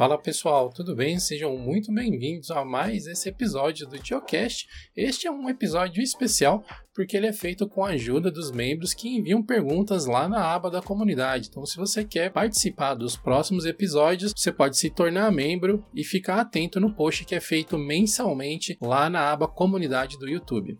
Fala pessoal, tudo bem? Sejam muito bem-vindos a mais esse episódio do Geocast. Este é um episódio especial porque ele é feito com a ajuda dos membros que enviam perguntas lá na aba da comunidade. Então, se você quer participar dos próximos episódios, você pode se tornar membro e ficar atento no post que é feito mensalmente lá na aba comunidade do YouTube.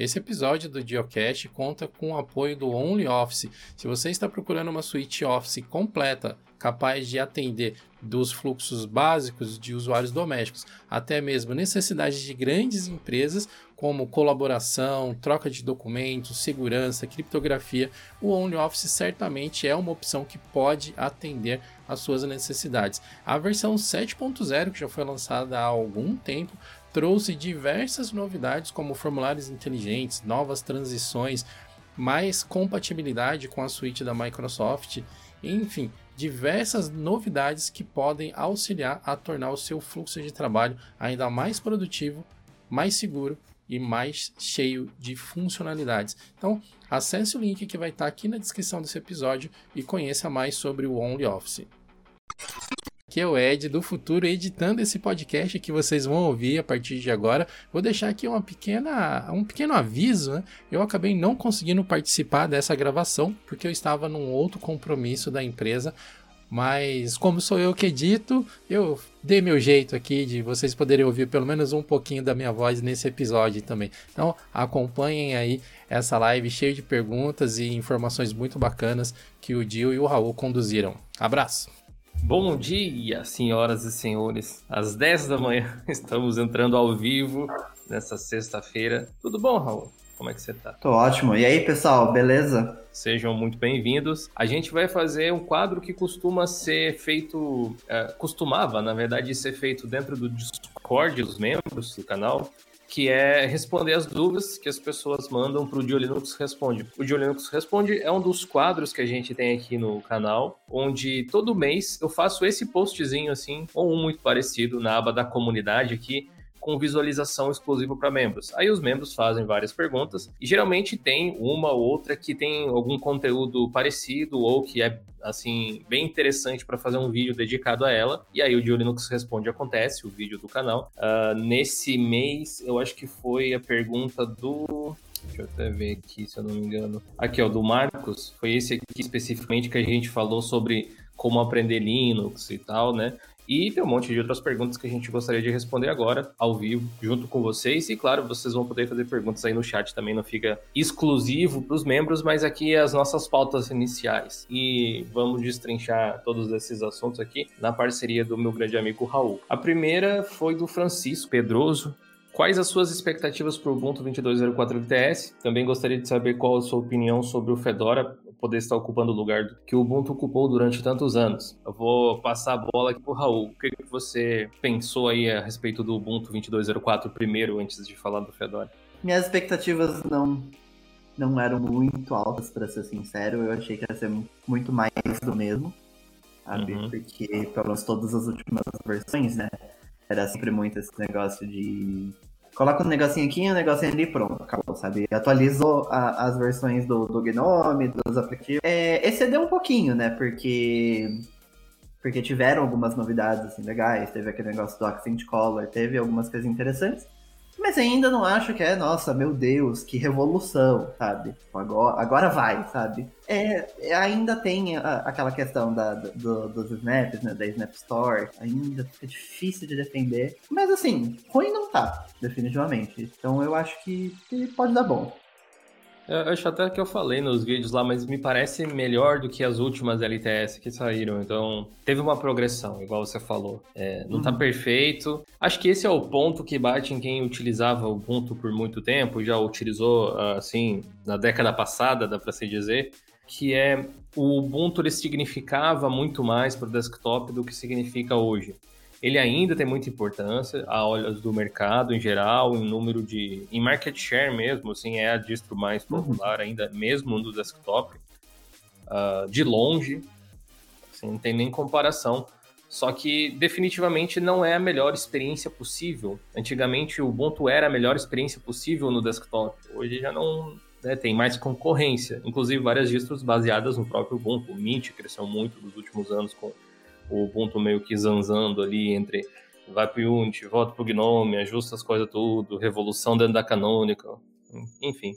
Esse episódio do Geocast conta com o apoio do OnlyOffice. Se você está procurando uma suíte Office completa, capaz de atender dos fluxos básicos de usuários domésticos, até mesmo necessidades de grandes empresas, como colaboração, troca de documentos, segurança, criptografia, o OnlyOffice certamente é uma opção que pode atender às suas necessidades. A versão 7.0, que já foi lançada há algum tempo, trouxe diversas novidades como formulários inteligentes, novas transições, mais compatibilidade com a suíte da Microsoft, enfim, diversas novidades que podem auxiliar a tornar o seu fluxo de trabalho ainda mais produtivo, mais seguro e mais cheio de funcionalidades. Então, acesse o link que vai estar aqui na descrição desse episódio e conheça mais sobre o OnlyOffice que é o Ed do futuro editando esse podcast que vocês vão ouvir a partir de agora. Vou deixar aqui uma pequena, um pequeno aviso, né? Eu acabei não conseguindo participar dessa gravação porque eu estava num outro compromisso da empresa, mas como sou eu que edito, eu dei meu jeito aqui de vocês poderem ouvir pelo menos um pouquinho da minha voz nesse episódio também. Então acompanhem aí essa live cheia de perguntas e informações muito bacanas que o Dio e o Raul conduziram. Abraço! Bom dia, senhoras e senhores. Às 10 da manhã estamos entrando ao vivo nessa sexta-feira. Tudo bom, Raul? Como é que você tá? Tô ótimo. E aí, pessoal, beleza? Sejam muito bem-vindos. A gente vai fazer um quadro que costuma ser feito, é, costumava, na verdade, ser feito dentro do Discord dos membros do canal, que é responder as dúvidas que as pessoas mandam para o Dio Linux Responde. O Dio Linux Responde é um dos quadros que a gente tem aqui no canal, onde todo mês eu faço esse postzinho assim, ou um muito parecido na aba da comunidade aqui, com visualização exclusiva para membros. Aí os membros fazem várias perguntas e geralmente tem uma ou outra que tem algum conteúdo parecido ou que é assim bem interessante para fazer um vídeo dedicado a ela. E aí o Dio Linux responde acontece o vídeo do canal. Uh, nesse mês eu acho que foi a pergunta do Deixa eu até ver aqui, se eu não me engano. Aqui, ó, do Marcos. Foi esse aqui especificamente que a gente falou sobre como aprender Linux e tal, né? E tem um monte de outras perguntas que a gente gostaria de responder agora, ao vivo, junto com vocês. E claro, vocês vão poder fazer perguntas aí no chat também, não fica exclusivo para os membros, mas aqui as nossas pautas iniciais. E vamos destrinchar todos esses assuntos aqui na parceria do meu grande amigo Raul. A primeira foi do Francisco Pedroso, Quais as suas expectativas para o Ubuntu 22.04 LTS? Também gostaria de saber qual a sua opinião sobre o Fedora poder estar ocupando o lugar que o Ubuntu ocupou durante tantos anos. Eu vou passar a bola aqui para o Raul. O que você pensou aí a respeito do Ubuntu 22.04 primeiro, antes de falar do Fedora? Minhas expectativas não, não eram muito altas, para ser sincero. Eu achei que ia ser muito mais do mesmo, sabe? Uhum. Porque, pelo menos todas as últimas versões, né? Era sempre muito esse negócio de. Coloca um negocinho aqui, um negocinho ali pronto, acabou, sabe? Atualizou a, as versões do, do Gnome, dos aplicativos. É, excedeu um pouquinho, né? Porque. Porque tiveram algumas novidades assim, legais, teve aquele negócio do Accent Color, teve algumas coisas interessantes. Mas ainda não acho que é, nossa, meu Deus, que revolução, sabe? Agora, agora vai, sabe? É, é ainda tem a, aquela questão da, do, dos snaps, né? Da Snap Store. Ainda fica difícil de defender. Mas assim, ruim não tá, definitivamente. Então eu acho que, que pode dar bom. Eu acho até que eu falei nos vídeos lá, mas me parece melhor do que as últimas LTS que saíram. Então, teve uma progressão, igual você falou. É, não tá uhum. tá perfeito. Acho que esse é o ponto que bate em quem utilizava o Ubuntu por muito tempo, já utilizou, assim, na década passada, dá pra se dizer, que é o Ubuntu ele significava muito mais para o desktop do que significa hoje ele ainda tem muita importância a olhos do mercado em geral, em número de. em market share mesmo, assim, é a distro mais uhum. popular uhum. ainda, mesmo no desktop. Uh, de longe, assim, não tem nem comparação. Só que definitivamente não é a melhor experiência possível. Antigamente o Ubuntu era a melhor experiência possível no desktop. Hoje já não, né, tem mais concorrência. Inclusive, várias distros baseadas no próprio Ubuntu. O Mint cresceu muito nos últimos anos com o Ubuntu meio que zanzando ali entre vai pro Unity, volta pro Gnome, ajusta as coisas tudo, revolução dentro da Canonical, enfim.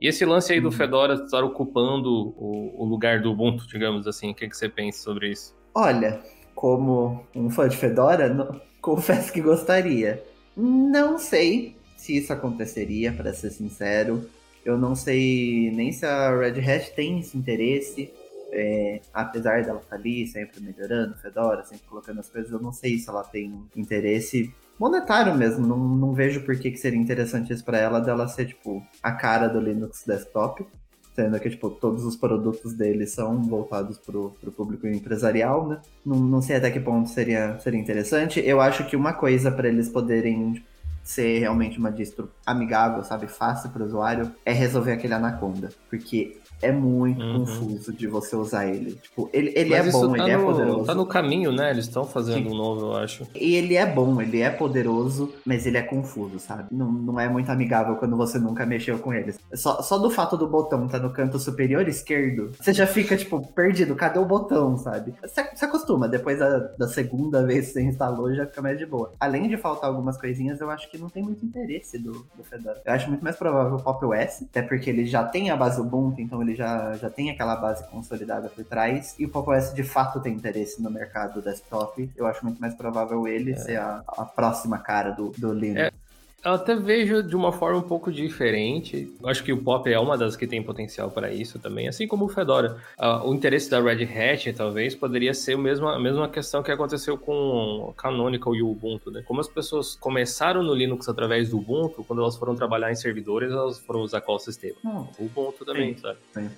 E esse lance aí do uhum. Fedora estar ocupando o, o lugar do Ubuntu, digamos assim, o que, que você pensa sobre isso? Olha, como um fã de Fedora, não, confesso que gostaria. Não sei se isso aconteceria, para ser sincero. Eu não sei nem se a Red Hat tem esse interesse. É, apesar dela estar tá ali sempre melhorando, Fedora, sempre colocando as coisas, eu não sei se ela tem interesse monetário mesmo. Não, não vejo por que, que seria interessante isso para ela dela ser, tipo, a cara do Linux desktop. Sendo que, tipo, todos os produtos dele são voltados pro, pro público empresarial, né? Não, não sei até que ponto seria, seria interessante. Eu acho que uma coisa para eles poderem ser realmente uma distro amigável, sabe, fácil para o usuário, é resolver aquele Anaconda. Porque é muito uhum. confuso de você usar ele. Tipo, ele, ele é bom, tá ele é no, é poderoso. Tá no caminho, né? Eles estão fazendo Sim. um novo, eu acho. E ele é bom, ele é poderoso, mas ele é confuso, sabe? Não, não é muito amigável quando você nunca mexeu com ele. Só, só do fato do botão tá no canto superior esquerdo, você já fica, tipo, perdido. Cadê o botão, sabe? Você, você acostuma. Depois da, da segunda vez que você instalou, já fica mais de boa. Além de faltar algumas coisinhas, eu acho que não tem muito interesse do, do Fedora. Eu acho muito mais provável o Pop OS, até porque ele já tem a base Ubuntu, então ele já, já tem aquela base consolidada por trás, e o Pop OS de fato tem interesse no mercado desktop, eu acho muito mais provável ele é. ser a, a, próxima cara do, do Linux. É. Eu até vejo de uma forma um pouco diferente. Eu acho que o Pop é uma das que tem potencial para isso também, assim como o Fedora. Uh, o interesse da Red Hat, talvez, poderia ser a mesma, a mesma questão que aconteceu com o Canonical e o Ubuntu, né? Como as pessoas começaram no Linux através do Ubuntu, quando elas foram trabalhar em servidores, elas foram usar qual sistema? Hum. O Ubuntu também, sim, sabe? Sim.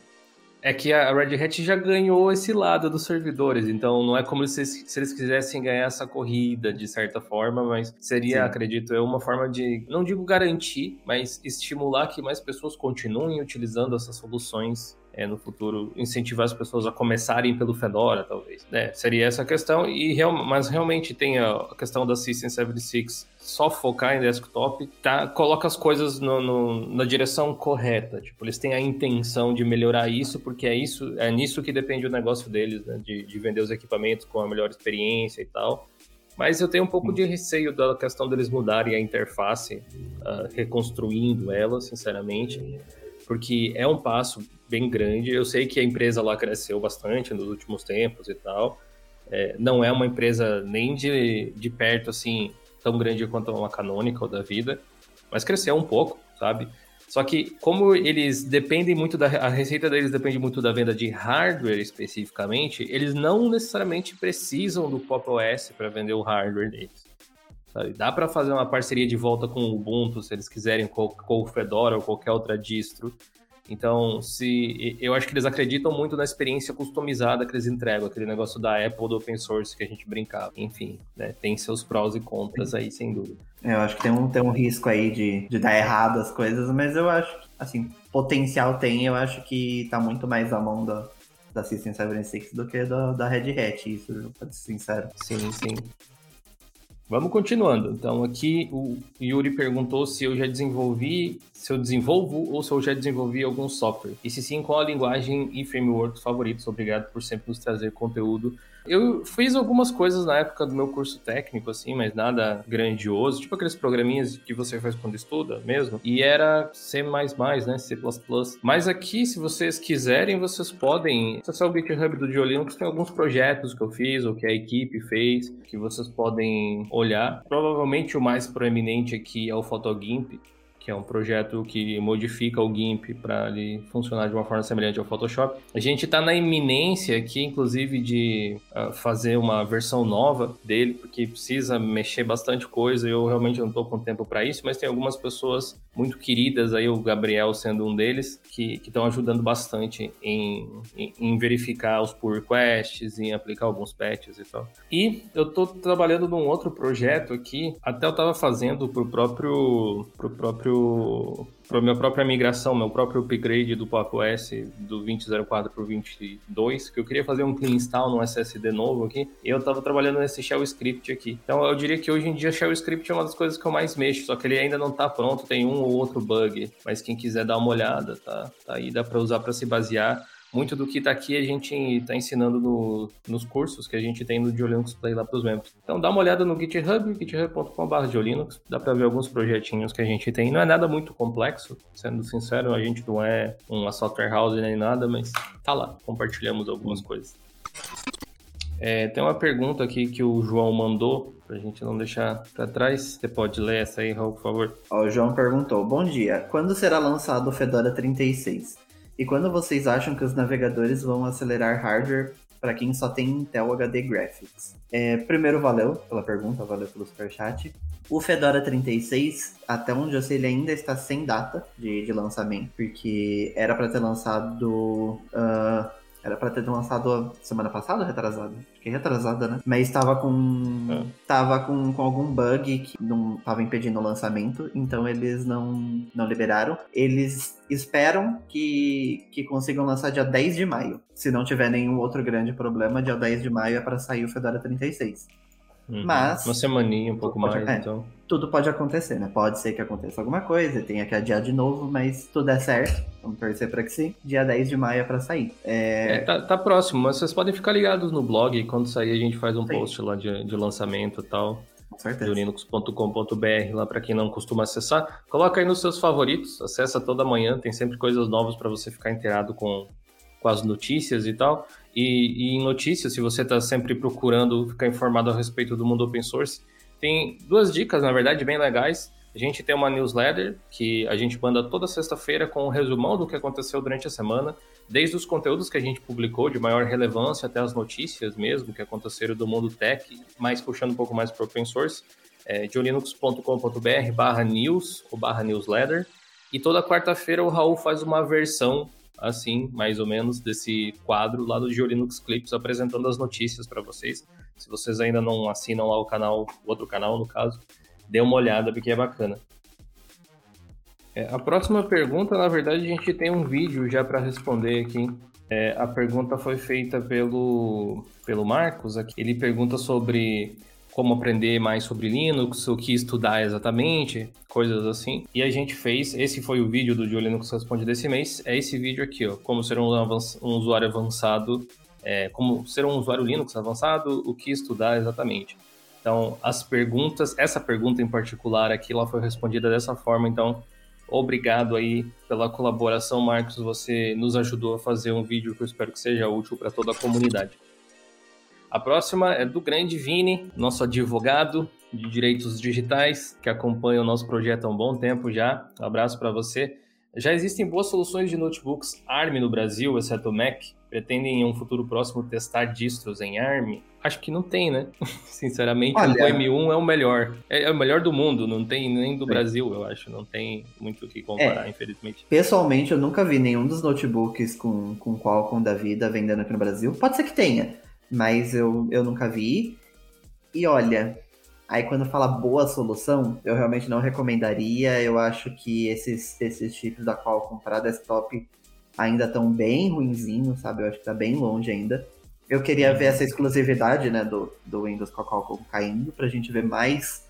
É que a Red Hat já ganhou esse lado dos servidores, então não é como se, se eles quisessem ganhar essa corrida de certa forma, mas seria, Sim. acredito eu, uma forma de, não digo garantir, mas estimular que mais pessoas continuem utilizando essas soluções é, no futuro incentivar as pessoas a começarem pelo Fedora, talvez. É, seria essa a questão, e real, mas realmente tem a, a questão da System 76 só focar em desktop, tá, coloca as coisas no, no, na direção correta. Tipo, eles têm a intenção de melhorar isso, porque é isso, é nisso que depende o negócio deles, né? De, de vender os equipamentos com a melhor experiência e tal. Mas eu tenho um pouco de receio da questão deles mudarem a interface, uh, reconstruindo ela, sinceramente, porque é um passo bem grande. Eu sei que a empresa lá cresceu bastante nos últimos tempos e tal. É, não é uma empresa nem de, de perto, assim, tão grande quanto uma Canonical da vida, mas cresceu um pouco, sabe? Só que como eles dependem muito da a receita deles depende muito da venda de hardware especificamente, eles não necessariamente precisam do Pop OS para vender o hardware deles. Sabe? Dá para fazer uma parceria de volta com o Ubuntu se eles quiserem com, com o Fedora ou qualquer outra distro então, se eu acho que eles acreditam muito na experiência customizada que eles entregam, aquele negócio da Apple do open source que a gente brincava. Enfim, né, tem seus prós e contras aí, sem dúvida. É, eu acho que tem um, tem um risco aí de, de dar errado as coisas, mas eu acho que, assim, potencial tem, eu acho que tá muito mais à mão da, da System 76 do que da, da Red Hat, isso, pra ser sincero. Sim, sim. Vamos continuando. Então, aqui o Yuri perguntou se eu já desenvolvi, se eu desenvolvo ou se eu já desenvolvi algum software. E se sim, qual a linguagem e framework favoritos? Obrigado por sempre nos trazer conteúdo eu fiz algumas coisas na época do meu curso técnico, assim, mas nada grandioso, tipo aqueles programinhas que você faz quando estuda mesmo. E era C, né? C. Mas aqui, se vocês quiserem, vocês podem acessar o GitHub do Diolinux, tem alguns projetos que eu fiz, ou que a equipe fez, que vocês podem olhar. Provavelmente o mais proeminente aqui é o PhotoGimp, que é um projeto que modifica o GIMP para ele funcionar de uma forma semelhante ao Photoshop. A gente está na iminência aqui, inclusive, de uh, fazer uma versão nova dele, porque precisa mexer bastante coisa. Eu realmente não estou com tempo para isso, mas tem algumas pessoas muito queridas aí, o Gabriel sendo um deles, que estão ajudando bastante em, em, em, verificar os pull requests, em aplicar alguns patches e tal. E eu estou trabalhando num outro projeto aqui, até eu estava fazendo para o próprio, pro próprio para minha própria migração, meu próprio upgrade do Pop OS do 2004 para o 22, que eu queria fazer um clean install no SSD novo aqui, e eu estava trabalhando nesse shell script aqui. Então eu diria que hoje em dia shell script é uma das coisas que eu mais mexo, só que ele ainda não está pronto, tem um ou outro bug, mas quem quiser dar uma olhada, tá, tá aí, dá para usar para se basear muito do que está aqui a gente está ensinando no, nos cursos que a gente tem no Diolinux Play lá para os membros. Então dá uma olhada no GitHub, github.com.br Diolinux, dá para ver alguns projetinhos que a gente tem. Não é nada muito complexo, sendo sincero, a gente não é uma software house nem nada, mas tá lá, compartilhamos algumas coisas. É, tem uma pergunta aqui que o João mandou, para a gente não deixar para trás. Você pode ler essa aí, Raul, por favor? o João perguntou: Bom dia, quando será lançado o Fedora 36? E quando vocês acham que os navegadores vão acelerar hardware para quem só tem Intel HD Graphics? É, primeiro, valeu pela pergunta, valeu pelo superchat. O Fedora 36, até onde eu sei, ele ainda está sem data de, de lançamento, porque era para ter lançado uh, era pra ter lançado semana passada ou retrasada? É retrasada, né? Mas tava com. É. Tava com, com algum bug que não tava impedindo o lançamento, então eles não, não liberaram. Eles esperam que, que consigam lançar dia 10 de maio. Se não tiver nenhum outro grande problema, dia 10 de maio é para sair o Fedora 36. Uhum. Mas. Uma semaninha, um pouco mais, é, então. Tudo pode acontecer, né? Pode ser que aconteça alguma coisa, tenha que adiar de novo, mas tudo é certo. Vamos torcer para que sim. Dia 10 de maio é pra sair. É... é tá, tá, próximo, mas vocês podem ficar ligados no blog. Quando sair, a gente faz um sim. post lá de, de lançamento e tal. De linux.com.br lá para quem não costuma acessar. Coloca aí nos seus favoritos, acessa toda manhã, tem sempre coisas novas para você ficar inteirado com, com as notícias e tal. E, e em notícias, se você está sempre procurando ficar informado a respeito do mundo open source, tem duas dicas, na verdade, bem legais. A gente tem uma newsletter que a gente manda toda sexta-feira com um resumão do que aconteceu durante a semana, desde os conteúdos que a gente publicou de maior relevância até as notícias mesmo que aconteceram do mundo tech, mais puxando um pouco mais para open source, é, de linux.com.br barra news ou barra newsletter. E toda quarta-feira o Raul faz uma versão assim, mais ou menos, desse quadro lá do GeoLinux Clips, apresentando as notícias para vocês. Se vocês ainda não assinam lá o canal, o outro canal, no caso, dê uma olhada, porque é bacana. É, a próxima pergunta, na verdade, a gente tem um vídeo já para responder aqui. É, a pergunta foi feita pelo, pelo Marcos. Aqui. Ele pergunta sobre como aprender mais sobre Linux, o que estudar exatamente, coisas assim. E a gente fez, esse foi o vídeo do Dio Linux Responde desse mês, é esse vídeo aqui, ó, como ser um, um usuário avançado, é, como ser um usuário Linux avançado, o que estudar exatamente. Então, as perguntas, essa pergunta em particular aqui, ela foi respondida dessa forma, então, obrigado aí pela colaboração, Marcos, você nos ajudou a fazer um vídeo que eu espero que seja útil para toda a comunidade. A próxima é do grande Vini, nosso advogado de direitos digitais, que acompanha o nosso projeto há um bom tempo já. Um abraço para você. Já existem boas soluções de notebooks ARM no Brasil, exceto o Mac. Pretendem em um futuro próximo testar distros em ARM? Acho que não tem, né? Sinceramente, Olha... o M1 é o melhor. É, é, o melhor do mundo, não tem nem do Brasil, eu acho. Não tem muito o que comparar, é. infelizmente. Pessoalmente, eu nunca vi nenhum dos notebooks com, com Qualcomm da vida vendendo aqui no Brasil. Pode ser que tenha mas eu, eu nunca vi. E olha, aí quando fala boa solução, eu realmente não recomendaria. Eu acho que esses, esses chips da Qualcomm para desktop ainda estão bem ruinzinhos, sabe? Eu acho que tá bem longe ainda. Eu queria ver essa exclusividade né, do, do Windows com a Qualcomm caindo, para a gente ver mais,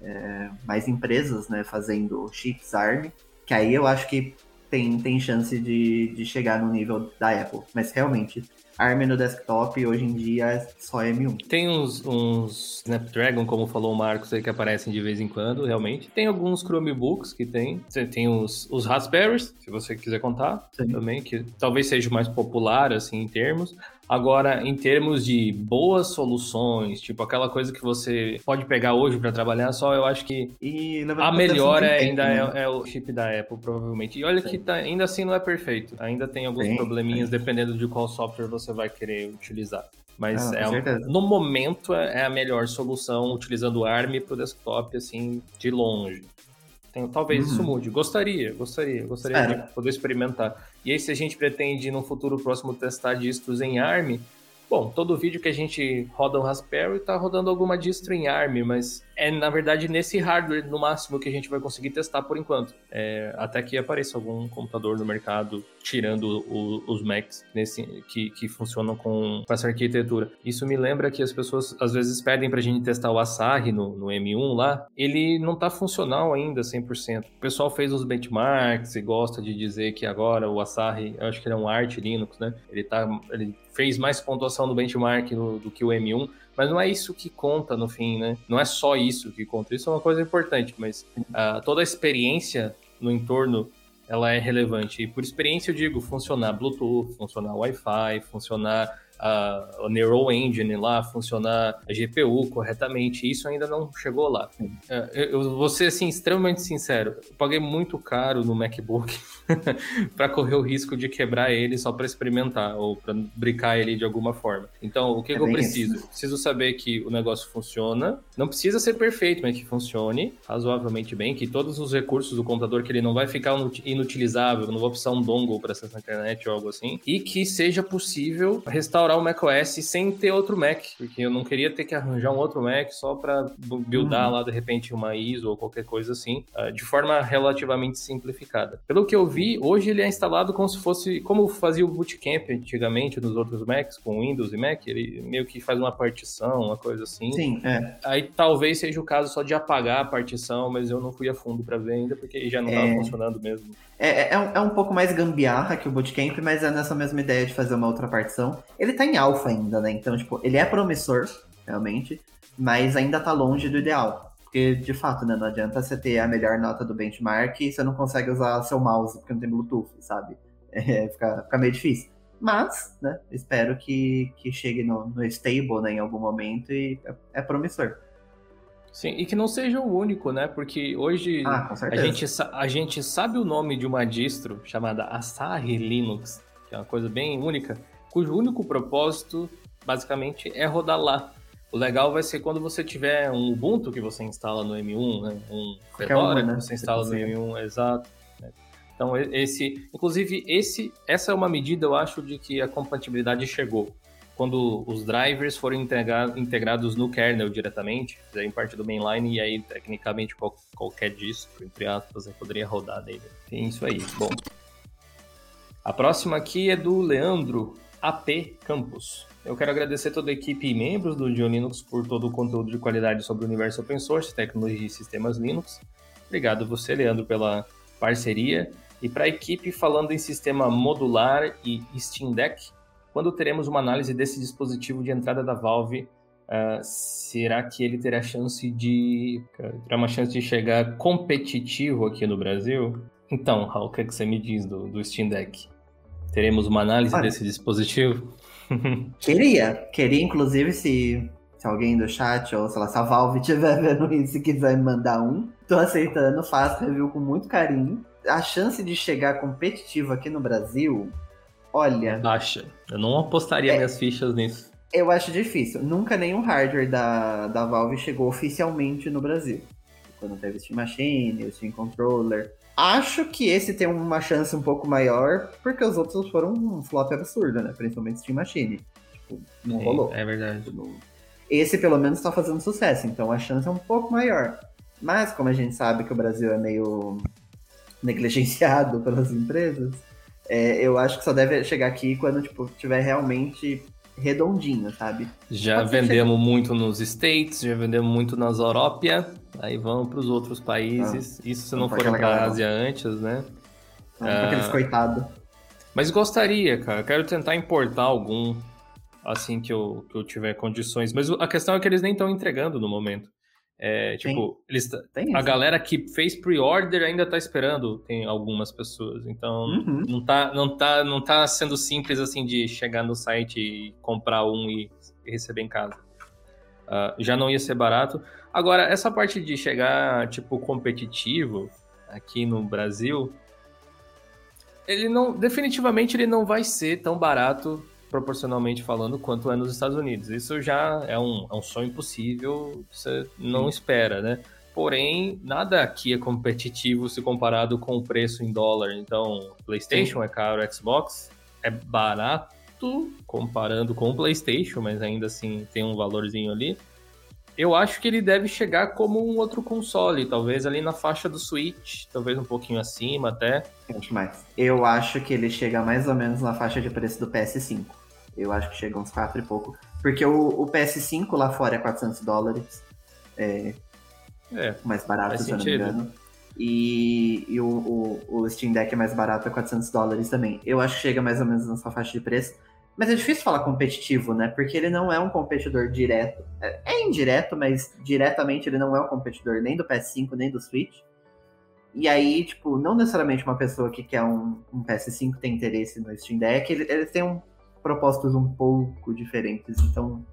é, mais empresas né, fazendo chips ARM, que aí eu acho que tem, tem chance de, de chegar no nível da Apple. Mas realmente, ARM no desktop hoje em dia é só M1. Tem uns, uns Snapdragon, como falou o Marcos aí, que aparecem de vez em quando, realmente. Tem alguns Chromebooks que tem. Tem os, os Raspberries, se você quiser contar, Sim. também, que talvez seja mais popular, assim, em termos. Agora, em termos de boas soluções, tipo aquela coisa que você pode pegar hoje para trabalhar só, eu acho que a melhor é, ainda né? é, é, o chip da Apple, provavelmente. E olha Sim. que tá, ainda assim não é perfeito. Ainda tem alguns Sim, probleminhas dependendo de qual software você vai querer utilizar. Mas ah, é, no momento é, é a melhor solução utilizando o ARM para o desktop, assim, de longe. Tem, talvez uhum. isso mude. Gostaria, gostaria, gostaria é. de poder experimentar. E aí, se a gente pretende no futuro próximo testar distros em ARM, Bom, todo vídeo que a gente roda um Raspberry está rodando alguma distro em ARM, mas é na verdade nesse hardware no máximo que a gente vai conseguir testar por enquanto. É, até que apareça algum computador no mercado tirando o, os Macs nesse, que, que funcionam com, com, essa arquitetura. Isso me lembra que as pessoas às vezes pedem para a gente testar o Asahi no, no M1 lá. Ele não está funcional ainda 100%. O pessoal fez os benchmarks e gosta de dizer que agora o Asahi, eu acho que ele é um Arch Linux, né? Ele, tá, ele fez mais pontuação no benchmark do, do que o M1. Mas não é isso que conta no fim, né? Não é só isso que conta. Isso é uma coisa importante, mas uh, toda a experiência no entorno ela é relevante. E por experiência eu digo funcionar Bluetooth, funcionar Wi-Fi, funcionar a, Neural Engine lá, funcionar a GPU corretamente. Isso ainda não chegou lá. É, eu vou ser assim, extremamente sincero. Eu paguei muito caro no MacBook para correr o risco de quebrar ele só para experimentar ou para brincar ele de alguma forma. Então, o que, é que eu preciso? Isso. Preciso saber que o negócio funciona. Não precisa ser perfeito, mas que funcione razoavelmente bem, que todos os recursos do computador que ele não vai ficar inutilizável, não vou precisar um dongle para acessar a internet ou algo assim, e que seja possível restaurar instaurar o macOS sem ter outro Mac, porque eu não queria ter que arranjar um outro Mac só para buildar uhum. lá de repente uma ISO ou qualquer coisa assim, ah, de forma relativamente simplificada. Pelo que eu vi, hoje ele é instalado como se fosse como fazia o Bootcamp antigamente nos outros Macs com Windows e Mac, ele meio que faz uma partição, uma coisa assim. Sim, é. Aí talvez seja o caso só de apagar a partição, mas eu não fui a fundo para ver ainda porque já não estava é... funcionando mesmo. É, é, é, um, é, um, pouco mais gambiarra que o Bootcamp, mas é nessa mesma ideia de fazer uma outra partição. Ele tá em alfa ainda, né? Então, tipo, ele é promissor, realmente, mas ainda tá longe do ideal. Porque, de fato, né, não adianta você ter a melhor nota do benchmark e você não consegue usar seu mouse porque não tem Bluetooth, sabe? É, fica, fica meio difícil. Mas, né, espero que, que chegue no, no stable né, em algum momento e é, é promissor. Sim, e que não seja o único, né? Porque hoje ah, a, gente, a gente sabe o nome de uma distro chamada Asahi Linux, que é uma coisa bem única, cujo único propósito, basicamente, é rodar lá. O legal vai ser quando você tiver um Ubuntu que você instala no M1, né? Um Fedora né? que você instala no M1, exato. Né? Então, esse, inclusive, esse, essa é uma medida, eu acho, de que a compatibilidade chegou quando os drivers foram integrados no kernel diretamente, fizerem parte do mainline, e aí, tecnicamente, qual, qualquer distro, entre aspas, poderia rodar nele. Tem isso aí. Bom. A próxima aqui é do Leandro AP Campos. Eu quero agradecer toda a equipe e membros do Linux por todo o conteúdo de qualidade sobre o universo open source, tecnologia e sistemas Linux. Obrigado você, Leandro, pela parceria. E para a equipe falando em sistema modular e Steam Deck, quando teremos uma análise desse dispositivo de entrada da Valve, uh, será que ele terá chance de terá uma chance de chegar competitivo aqui no Brasil? Então, Raul, o que, é que você me diz do, do Steam Deck? Teremos uma análise Olha, desse dispositivo? Queria, queria inclusive se, se alguém do chat ou sei lá, se a Valve estiver vendo isso e quiser me mandar um, tô aceitando, faço review com muito carinho. A chance de chegar competitivo aqui no Brasil Olha. Baixa. Eu não apostaria é, minhas fichas nisso. Eu acho difícil. Nunca nenhum hardware da, da Valve chegou oficialmente no Brasil. Quando teve o Steam Machine, o Steam Controller. Acho que esse tem uma chance um pouco maior, porque os outros foram um flop absurdo, né? Principalmente Steam Machine. Tipo, não Sim, rolou. É verdade. Esse pelo menos tá fazendo sucesso, então a chance é um pouco maior. Mas como a gente sabe que o Brasil é meio negligenciado pelas empresas, é, eu acho que só deve chegar aqui quando, tipo, tiver realmente redondinho, sabe? Já Pode vendemos chegar... muito nos States, já vendemos muito nas Europa, aí vamos para os outros países. Ah, Isso se não forem para a Ásia antes, né? Não, ah, aqueles coitados. Mas gostaria, cara. Quero tentar importar algum assim que eu, que eu tiver condições. Mas a questão é que eles nem estão entregando no momento. É, tipo, eles, tem a galera que fez pre-order ainda tá esperando, tem algumas pessoas. Então, uhum. não, tá, não, tá, não tá sendo simples assim de chegar no site e comprar um e receber em casa. Uh, já não ia ser barato. Agora, essa parte de chegar, tipo, competitivo aqui no Brasil, ele não, definitivamente ele não vai ser tão barato proporcionalmente falando, quanto é nos Estados Unidos. Isso já é um, é um sonho impossível, você não espera, né? Porém, nada aqui é competitivo se comparado com o preço em dólar. Então, PlayStation Sim. é caro, Xbox é barato comparando com o PlayStation, mas ainda assim tem um valorzinho ali. Eu acho que ele deve chegar como um outro console, talvez ali na faixa do Switch, talvez um pouquinho acima até. Acho mais. Eu acho que ele chega mais ou menos na faixa de preço do PS5. Eu acho que chega uns 4 e pouco. Porque o, o PS5 lá fora é 400 dólares. É, É, mais barato, se eu não me engano. E, e o, o, o Steam Deck é mais barato, é 400 dólares também. Eu acho que chega mais ou menos nessa faixa de preço. Mas é difícil falar competitivo, né? Porque ele não é um competidor direto. É, é indireto, mas diretamente ele não é um competidor nem do PS5, nem do Switch. E aí, tipo, não necessariamente uma pessoa que quer um, um PS5 tem interesse no Steam Deck. Ele- Eles têm um, propósitos um pouco diferentes, então...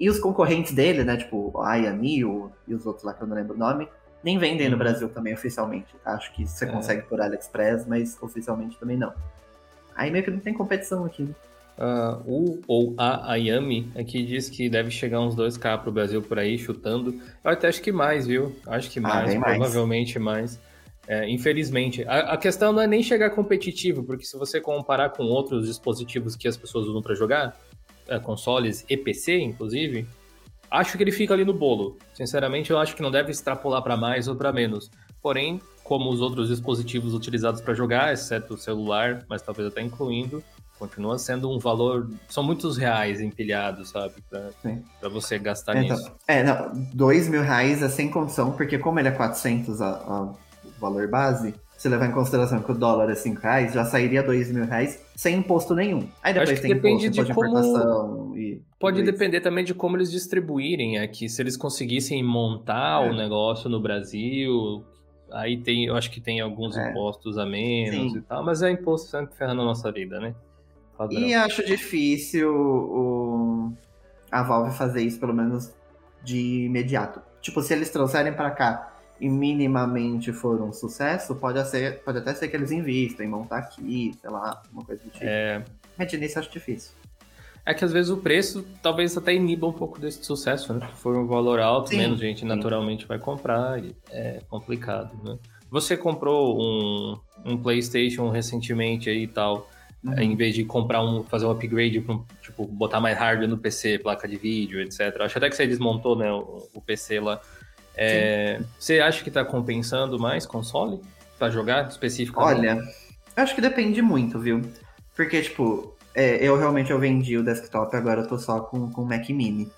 E os concorrentes dele, né? Tipo, a Ayami o- e os outros lá que eu não lembro o nome, nem vendem no Uhum. Brasil também oficialmente. Acho que você É. consegue por AliExpress, mas oficialmente também não. Aí meio que não tem competição aqui. né? Ah, o ou a Ayami aqui diz que deve chegar uns 2k pro Brasil por aí, chutando. Eu até acho que mais, viu? Acho que mais, Ah, bem mais. provavelmente mais. É, infelizmente. A, a questão não é nem chegar competitivo, porque se você comparar com outros dispositivos que as pessoas usam para jogar, é, consoles e PC, inclusive, acho que ele fica ali no bolo. Sinceramente, eu acho que não deve extrapolar para mais ou para menos. Porém, como os outros dispositivos utilizados para jogar, exceto o celular, mas talvez até incluindo, continua sendo um valor. São muitos reais empilhados, sabe? Pra você gastar Então, nisso. é, não, dois mil reais é sem condição, porque como ele é 400 a, a- valor base, se levar em consideração que o dólar é 5 reais, já sairia dois mil reais sem imposto nenhum. Aí depois tem depende imposto, de como- importação e... Pode isso. depender também de como eles distribuírem aqui. Se eles conseguissem montar É. o negócio no Brasil, aí tem, eu acho que tem alguns É. impostos a menos Sim. e tal, mas é imposto sempre ferrando a nossa vida, né? Padrão. E acho difícil o, a Valve fazer isso, pelo menos de imediato. Tipo, se eles trouxerem pra cá e minimamente for um sucesso, pode, ser, pode até ser que eles invistam em montar aqui, sei lá, uma coisa do tipo. É, Mas de início acho difícil. é que às vezes o preço talvez até iniba um pouco desse sucesso, né? Se for um valor alto, Sim, menos gente naturalmente vai comprar, e é complicado, né? Você comprou um, um PlayStation recentemente aí e tal, Uhum. em vez de comprar um, fazer um upgrade, pra tipo, botar mais hardware no PC, placa de vídeo, etc. Acho até que você desmontou, né, o, o PC lá. É, você acha que tá compensando mais console pra jogar especificamente? Olha, eu acho que depende muito, viu? Porque, tipo, é, eu realmente eu vendi o desktop, agora eu tô só com o Mac Mini.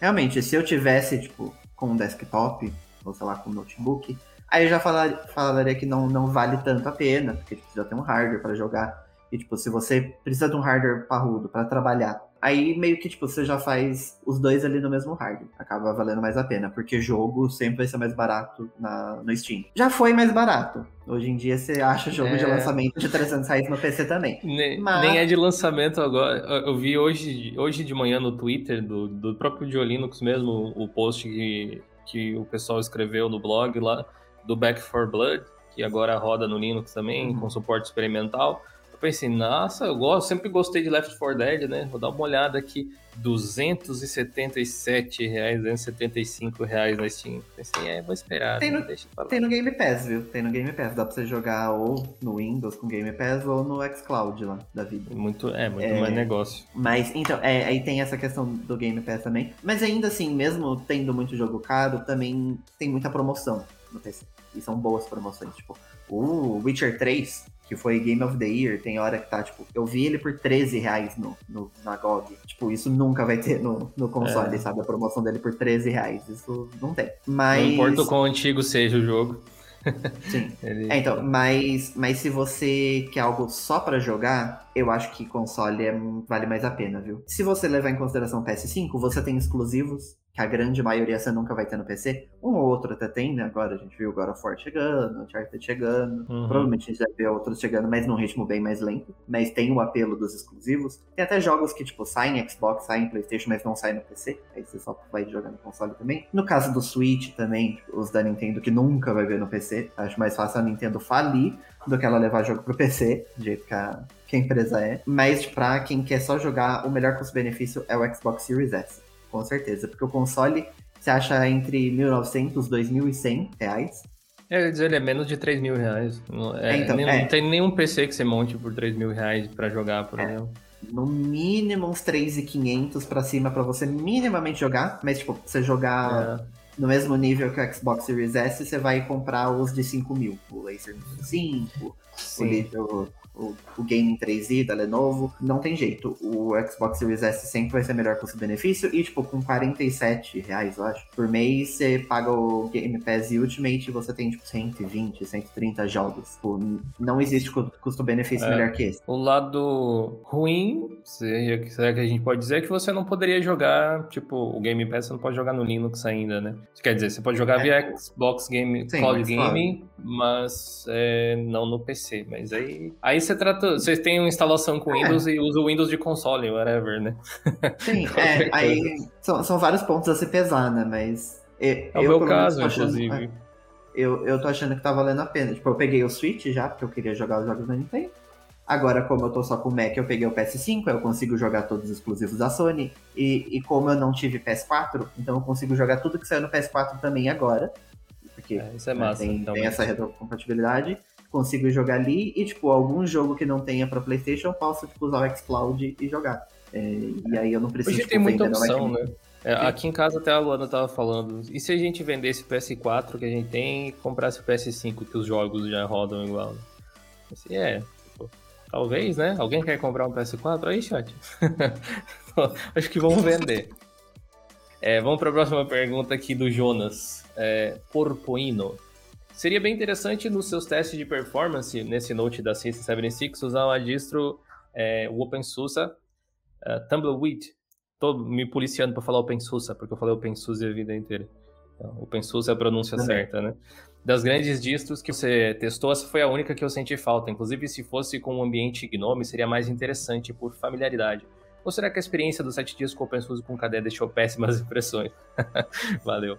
Realmente, se eu tivesse, tipo, com um desktop, ou sei lá, com um notebook, aí eu já falar, falaria que não, não vale tanto a pena, porque tipo, precisa ter um hardware para jogar. E, tipo, se você precisa de um hardware parrudo para trabalhar, aí meio que, tipo, você já faz os dois ali no mesmo hardware. Acaba valendo mais a pena, porque jogo sempre vai ser mais barato na, no Steam. Já foi mais barato. Hoje em dia você acha jogo de É. lançamento de 300 reais no PC também. Ne- Mas- Nem é de lançamento agora. Eu vi hoje, hoje de manhã no Twitter, do, do próprio Diolinux mesmo, o post que, que o pessoal escreveu no blog lá, do Back 4 Blood, que agora roda no Linux também, Uhum. com suporte experimental. Eu pensei, nossa, eu gosto, sempre gostei de Left 4 Dead, né? Vou dar uma olhada aqui. 277 reais, 275 reais na Steam. Pensei, é, vou esperar. Tem né? no- lá. Tem no Game Pass, viu? Tem no Game Pass. Dá pra você jogar ou no Windows com Game Pass ou no xCloud lá da vida. Muito, é, muito É. mais negócio. Mas, então, é, aí tem essa questão do Game Pass também. Mas ainda assim, mesmo tendo muito jogo caro, também tem muita promoção no PC. E são boas promoções. Tipo, o Witcher 3, que foi Game of the Year, tem hora que tá, tipo, eu vi ele por 13 reais no, no, na GOG. Tipo, isso nunca vai ter no, no console, É. sabe? A promoção dele por 13 reais. Isso não tem. Não Mas. importa o quão antigo seja o jogo. Sim. Ele... É, então, mas, mas se você quer algo só pra jogar, eu acho que console é- vale mais a pena, viu? Se você levar em consideração o PS5, você tem exclusivos, que a grande maioria você nunca vai ter no PC. Um ou outro até tem, né? Agora a gente viu God of War chegando, Uncharted chegando. Uhum. Provavelmente a gente vai ver outros chegando, mas num ritmo bem mais lento. Mas tem o apelo dos exclusivos. Tem até jogos que, tipo, saem em Xbox, saem em Playstation, mas não saem no PC. Aí você só vai jogar no console também. No caso do Switch também, os da Nintendo que nunca vai ver no PC. Acho mais fácil a Nintendo falir do que ela levar jogo pro PC, do jeito que a, que a empresa é. Mas pra quem quer só jogar, o melhor custo-benefício é o Xbox Series S. Com certeza. Porque o console você acha entre 1.900 e 2.100 reais. É, dizer, ele é menos de 3 mil reais. Não, é, É, então, nem- é. não tem nenhum PC que você monte por 3 mil reais pra jogar, por É. exemplo. no mínimo uns 3,500 pra cima pra você minimamente jogar. Mas, tipo, você jogar é. no mesmo nível que o Xbox Series S, você vai comprar os de 5 mil. O Laser 5, Sim. o, o, o game 3i da Lenovo, não tem jeito. O Xbox Series S sempre vai ser melhor custo-benefício e, tipo, com 47 reais, eu acho, por mês, você paga o Game Pass Ultimate e você tem, tipo, 120, 130 jogos. Tipo, não existe custo-benefício é. melhor que esse. O lado ruim, será que a gente pode dizer, é que você não poderia jogar, tipo, o Game Pass você não pode jogar no Linux ainda, né? Quer dizer, você pode jogar é. via Xbox Game, Sim, Cloud Gaming, claro. mas é, não no PC. Mas aí, aí você trata. Você tem uma instalação com é. Windows e usa o Windows de console, whatever, né? Sim, é, aí são, são vários pontos a se pesar, né? Mas. Eu, é o meu caso, inclusive. Eu, eu tô achando que tá valendo a pena. Tipo, eu peguei o Switch já, porque eu queria jogar os jogos da Nintendo. Agora, como eu tô só com o Mac, eu peguei o PS5, eu consigo jogar todos os exclusivos da Sony. E, e como eu não tive PS4, então eu consigo jogar tudo que saiu no PS4 também agora. Porque é, isso é massa, né, tem, então, tem essa retrocompatibilidade consigo jogar ali e, tipo, algum jogo que não tenha pra Playstation, eu posso, tipo, usar o xCloud e jogar. É, e aí eu não preciso, Hoje tipo, tem muita opção, né? É, aqui em casa até a Luana tava falando, e se a gente vendesse o PS4 que a gente tem e comprasse o PS5 que os jogos já rodam igual? Assim, é, tipo, talvez, né? Alguém quer comprar um PS4? Aí, chat. Acho que vamos vender. É, vamos para a próxima pergunta aqui do Jonas. É, Porpoino. Seria bem interessante nos seus testes de performance, nesse Note da System76, usar uma distro, é, o OpenSUSE uh, Tumbleweed. Tô me policiando para falar OpenSUSE, porque eu falei OpenSUSE a vida inteira. Então, OpenSUSE é a pronúncia certa, né? Das grandes distros que você testou, essa foi a única que eu senti falta. Inclusive, se fosse com um ambiente GNOME, seria mais interessante por familiaridade. Ou será que a experiência dos sete dias com OpenSUSE com KDE deixou péssimas impressões? Valeu.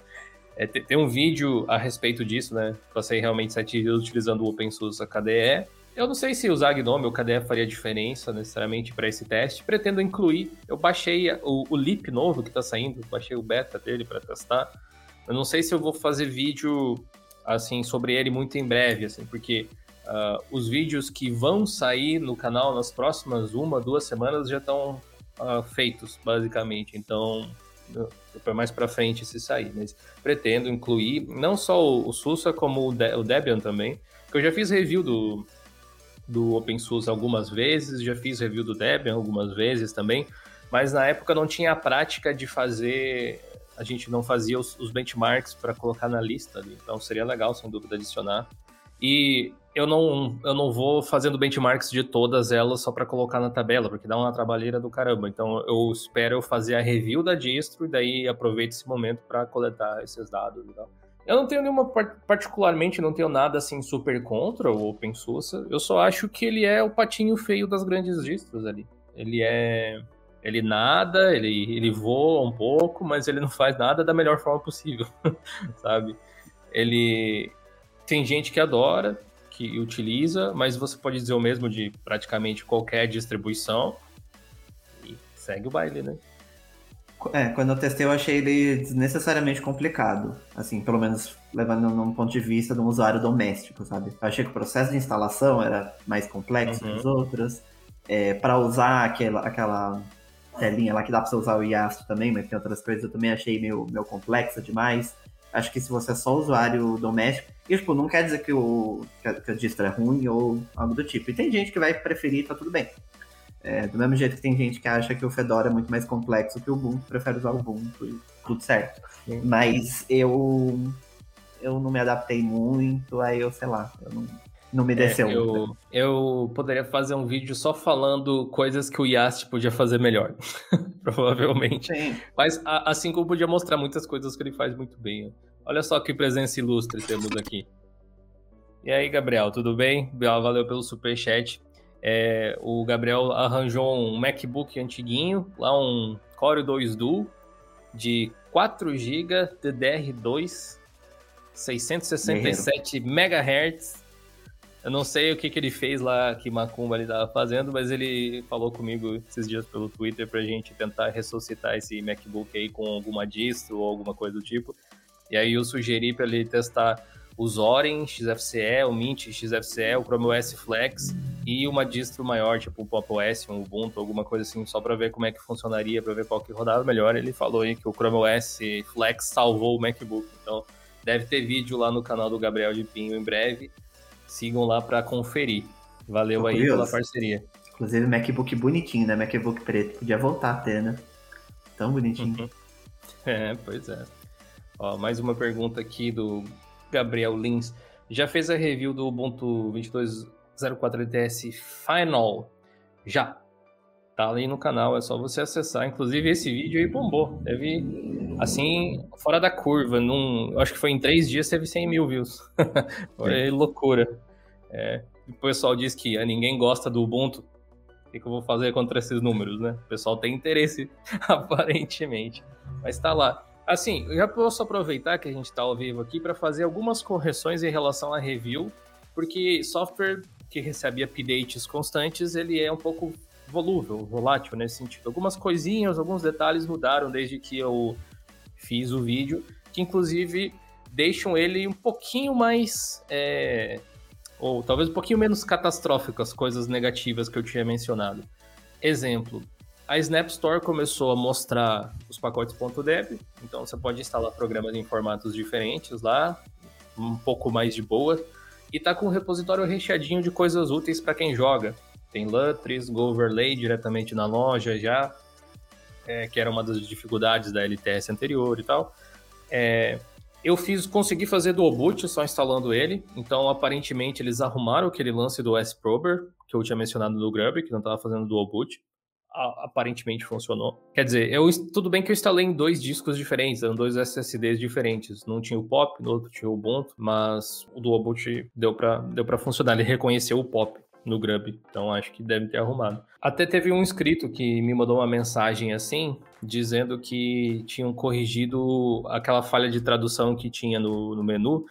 É, tem um vídeo a respeito disso, né? Passei realmente sete dias utilizando o OpenSUSE KDE. Eu não sei se usar GNOME ou KDE faria diferença necessariamente para esse teste. Pretendo incluir. Eu baixei o, o Leap novo que está saindo, baixei o beta dele para testar. Eu não sei se eu vou fazer vídeo assim sobre ele muito em breve, assim, porque uh, os vídeos que vão sair no canal nas próximas uma, duas semanas já estão uh, feitos, basicamente. Então, para mais para frente se sair, mas pretendo incluir não só o, o Sussa como o, De, o Debian também, que eu já fiz review do, do OpenSUSE algumas vezes, já fiz review do Debian algumas vezes também, mas na época não tinha a prática de fazer, a gente não fazia os, os benchmarks para colocar na lista, ali, então seria legal sem dúvida adicionar. E eu não, eu não vou fazendo benchmarks de todas elas só para colocar na tabela, porque dá uma trabalheira do caramba. Então eu espero fazer a review da distro e daí aproveito esse momento para coletar esses dados e tal. Eu não tenho nenhuma, particularmente, não tenho nada assim super contra o OpenSUSE. Eu só acho que ele é o patinho feio das grandes distros ali. Ele é. Ele nada, ele, ele voa um pouco, mas ele não faz nada da melhor forma possível, sabe? Ele. Tem gente que adora, que utiliza, mas você pode dizer o mesmo de praticamente qualquer distribuição e segue o baile, né? É, quando eu testei eu achei ele desnecessariamente complicado, assim, pelo menos levando num ponto de vista de um usuário doméstico, sabe? Eu achei que o processo de instalação era mais complexo uhum. que os outros, é, para usar aquela, aquela telinha lá que dá pra você usar o IAST também, mas tem outras coisas eu também achei meio, meio complexa demais. Acho que se você é só usuário doméstico, e tipo, não quer dizer que o, que a distro é ruim ou algo do tipo. E tem gente que vai preferir, tá tudo bem. É, do mesmo jeito que tem gente que acha que o Fedora é muito mais complexo que o Ubuntu, prefere usar o Ubuntu e tudo certo. Sim. Mas eu eu não me adaptei muito, aí eu, sei lá, eu não, não me desceu. É, eu, eu poderia fazer um vídeo só falando coisas que o Yast podia fazer melhor. Provavelmente. Sim. Mas assim como podia mostrar muitas coisas que ele faz muito bem. Olha só que presença ilustre temos aqui. E aí, Gabriel, tudo bem? Valeu pelo superchat. É, o Gabriel arranjou um MacBook antiguinho, lá um Core 2 Duo de 4 GB DDR2, 667 MHz eu não sei o que, que ele fez lá, que Macumba ele estava fazendo, mas ele falou comigo esses dias pelo Twitter pra gente tentar ressuscitar esse MacBook aí com alguma distro ou alguma coisa do tipo. E aí eu sugeri para ele testar o Zorin XFCE, o Mint XFCE, o Chrome OS Flex e uma distro maior, tipo o Pop OS, um Ubuntu, alguma coisa assim, só para ver como é que funcionaria, para ver qual que rodava melhor. Ele falou aí que o Chrome OS Flex salvou o MacBook. Então, deve ter vídeo lá no canal do Gabriel de Pinho em breve. Sigam lá para conferir. Valeu aí pela parceria. Inclusive, MacBook bonitinho, né? MacBook preto. Podia voltar a ter, né? Tão bonitinho. é, pois é. Ó, mais uma pergunta aqui do Gabriel Lins. Já fez a review do Ubuntu 22.04 LTS Final? Já. Tá ali no canal, é só você acessar. Inclusive, esse vídeo aí bombou. Teve, assim, fora da curva. Num, acho que foi em três dias, teve 100 mil views. foi loucura. É, o pessoal diz que ah, ninguém gosta do Ubuntu que, que eu vou fazer contra esses números, né? O pessoal tem interesse, aparentemente. Mas tá lá. Assim, eu já posso aproveitar que a gente está ao vivo aqui para fazer algumas correções em relação à review, porque software que recebe updates constantes, ele é um pouco volúvel, volátil nesse sentido. Algumas coisinhas, alguns detalhes mudaram desde que eu fiz o vídeo, que inclusive deixam ele um pouquinho mais é, ou talvez um pouquinho menos catastrófico as coisas negativas que eu tinha mencionado. Exemplo, a Snap Store começou a mostrar os pacotes .deb, então você pode instalar programas em formatos diferentes lá, um pouco mais de boa, e tá com um repositório recheadinho de coisas úteis para quem joga. Tem Lutris, Go Overlay diretamente na loja já, é, que era uma das dificuldades da LTS anterior e tal. É, eu fiz, consegui fazer do Obut só instalando ele. Então, aparentemente, eles arrumaram aquele lance do S-Prober, que eu tinha mencionado no Grub, que não estava fazendo do Obut. aparentemente funcionou. Quer dizer, eu, tudo bem que eu instalei em dois discos diferentes, eram dois SSDs diferentes. Não tinha o Pop, no outro tinha o Ubuntu, mas o do Obut deu para deu funcionar. Ele reconheceu o Pop no Grub, então acho que deve ter arrumado. Até teve um inscrito que me mandou uma mensagem assim, dizendo que tinham corrigido aquela falha de tradução que tinha no, no menu.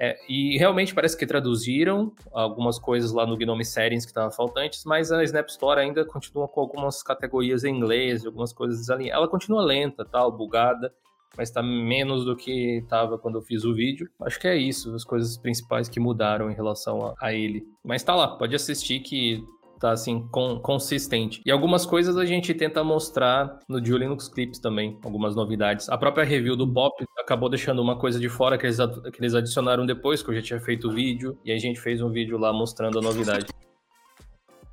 É, e realmente parece que traduziram algumas coisas lá no Gnome Settings que estavam faltantes, mas a Snap Store ainda continua com algumas categorias em inglês, algumas coisas desalinhadas. Ela continua lenta, tal, bugada, mas está menos do que estava quando eu fiz o vídeo. Acho que é isso, as coisas principais que mudaram em relação a, a ele. Mas tá lá, pode assistir que tá assim, com, consistente. E algumas coisas a gente tenta mostrar no Dio Linux Clips também, algumas novidades. A própria review do Pop acabou deixando uma coisa de fora que eles, que eles adicionaram depois, que eu já tinha feito o vídeo, e a gente fez um vídeo lá mostrando a novidade.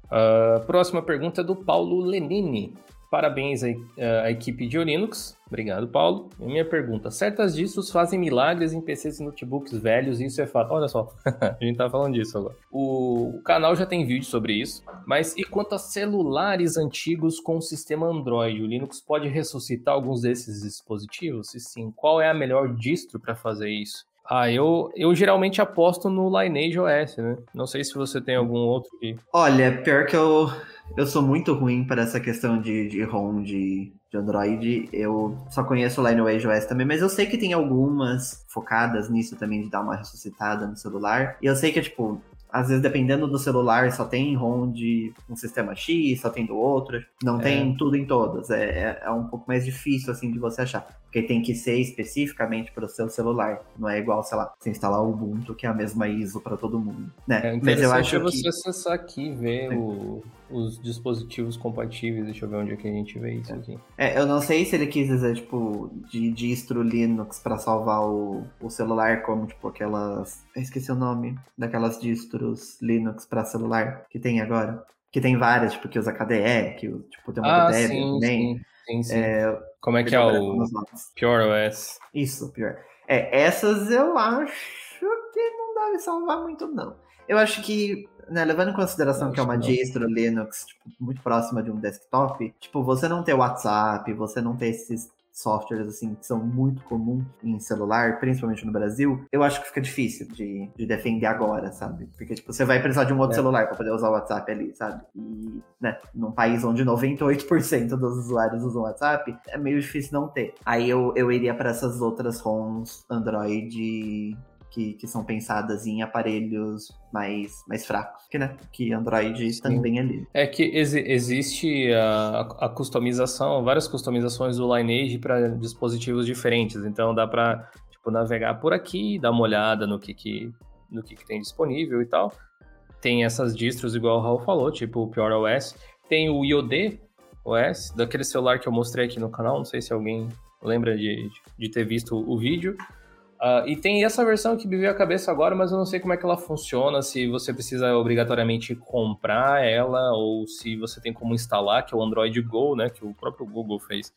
Uh, próxima pergunta é do Paulo Lenini. Parabéns à, equipe de Linux. Obrigado, Paulo. E minha pergunta: certas distros fazem milagres em PCs e notebooks velhos, isso é fato. Olha só, a gente tá falando disso agora. O, canal já tem vídeo sobre isso. Mas e quanto a celulares antigos com sistema Android? O Linux pode ressuscitar alguns desses dispositivos? E sim, qual é a melhor distro para fazer isso? Ah, eu, eu geralmente aposto no Lineage OS, né? Não sei se você tem algum outro aqui. Olha, pior que eu, eu sou muito ruim para essa questão de, de ROM de, de Android. Eu só conheço o Lineage OS também, mas eu sei que tem algumas focadas nisso também, de dar uma ressuscitada no celular. E eu sei que, tipo, às vezes, dependendo do celular, só tem ROM de um sistema X, só tem do outro. Não é. tem tudo em todas. É, é, é, um pouco mais difícil, assim, de você achar. Porque tem que ser especificamente para o seu celular. Não é igual, sei lá, você instalar o Ubuntu, que é a mesma ISO para todo mundo. Né? É Mas eu acho você que... acessar aqui e ver o, os dispositivos compatíveis. Deixa eu ver onde é que a gente vê isso aqui. É, eu não sei se ele quis dizer, tipo, de distro Linux para salvar o, o celular, como, tipo, aquelas... Eu esqueci o nome daquelas distros Linux para celular que tem agora. Que tem várias, tipo, que usa KDE, que tipo, tem uma ah, KDE sim, também. Sim, sim, sim. É, Como é que é o Pure OS? Isso, Pure. É, essas eu acho que não deve salvar muito, não. Eu acho que né, levando em consideração que é uma distro Linux tipo, muito próxima de um desktop, tipo, você não ter WhatsApp, você não ter esses softwares assim que são muito comuns em celular, principalmente no Brasil, eu acho que fica difícil de, de defender agora, sabe? Porque tipo, você vai precisar de um outro é. celular para poder usar o WhatsApp ali, sabe? E, né, num país onde 98% dos usuários usam WhatsApp, é meio difícil não ter. Aí eu, eu iria para essas outras ROMs Android que, que são pensadas em aparelhos mais, mais fracos, que, né, que Android Sim. também é livre. É que ex existe a, a customização, várias customizações do Lineage para dispositivos diferentes, então dá para tipo, navegar por aqui, dar uma olhada no que, que, no que, que tem disponível e tal. Tem essas distros, igual o Raul falou, tipo o Pure OS. Tem o IOD OS, daquele celular que eu mostrei aqui no canal, não sei se alguém lembra de, de ter visto o vídeo. Uh, e tem essa versão que me veio à cabeça agora, mas eu não sei como é que ela funciona, se você precisa obrigatoriamente comprar ela ou se você tem como instalar, que é o Android Go, né, que o próprio Google fez.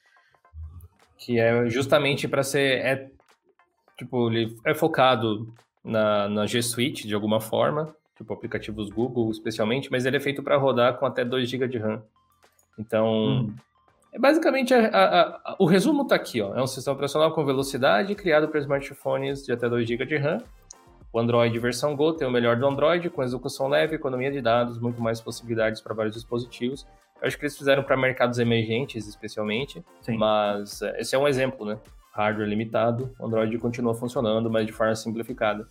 Que é justamente para ser é tipo, ele é focado na, na G Suite de alguma forma, tipo aplicativos Google especialmente, mas ele é feito para rodar com até 2 GB de RAM. Então, hum. É basicamente, a, a, a, o resumo está aqui. Ó. É um sistema operacional com velocidade criado para smartphones de até 2 GB de RAM. O Android versão Go tem o melhor do Android, com execução leve, economia de dados, muito mais possibilidades para vários dispositivos. Eu acho que eles fizeram para mercados emergentes, especialmente, Sim. mas é, esse é um exemplo, né? Hardware limitado, o Android continua funcionando, mas de forma simplificada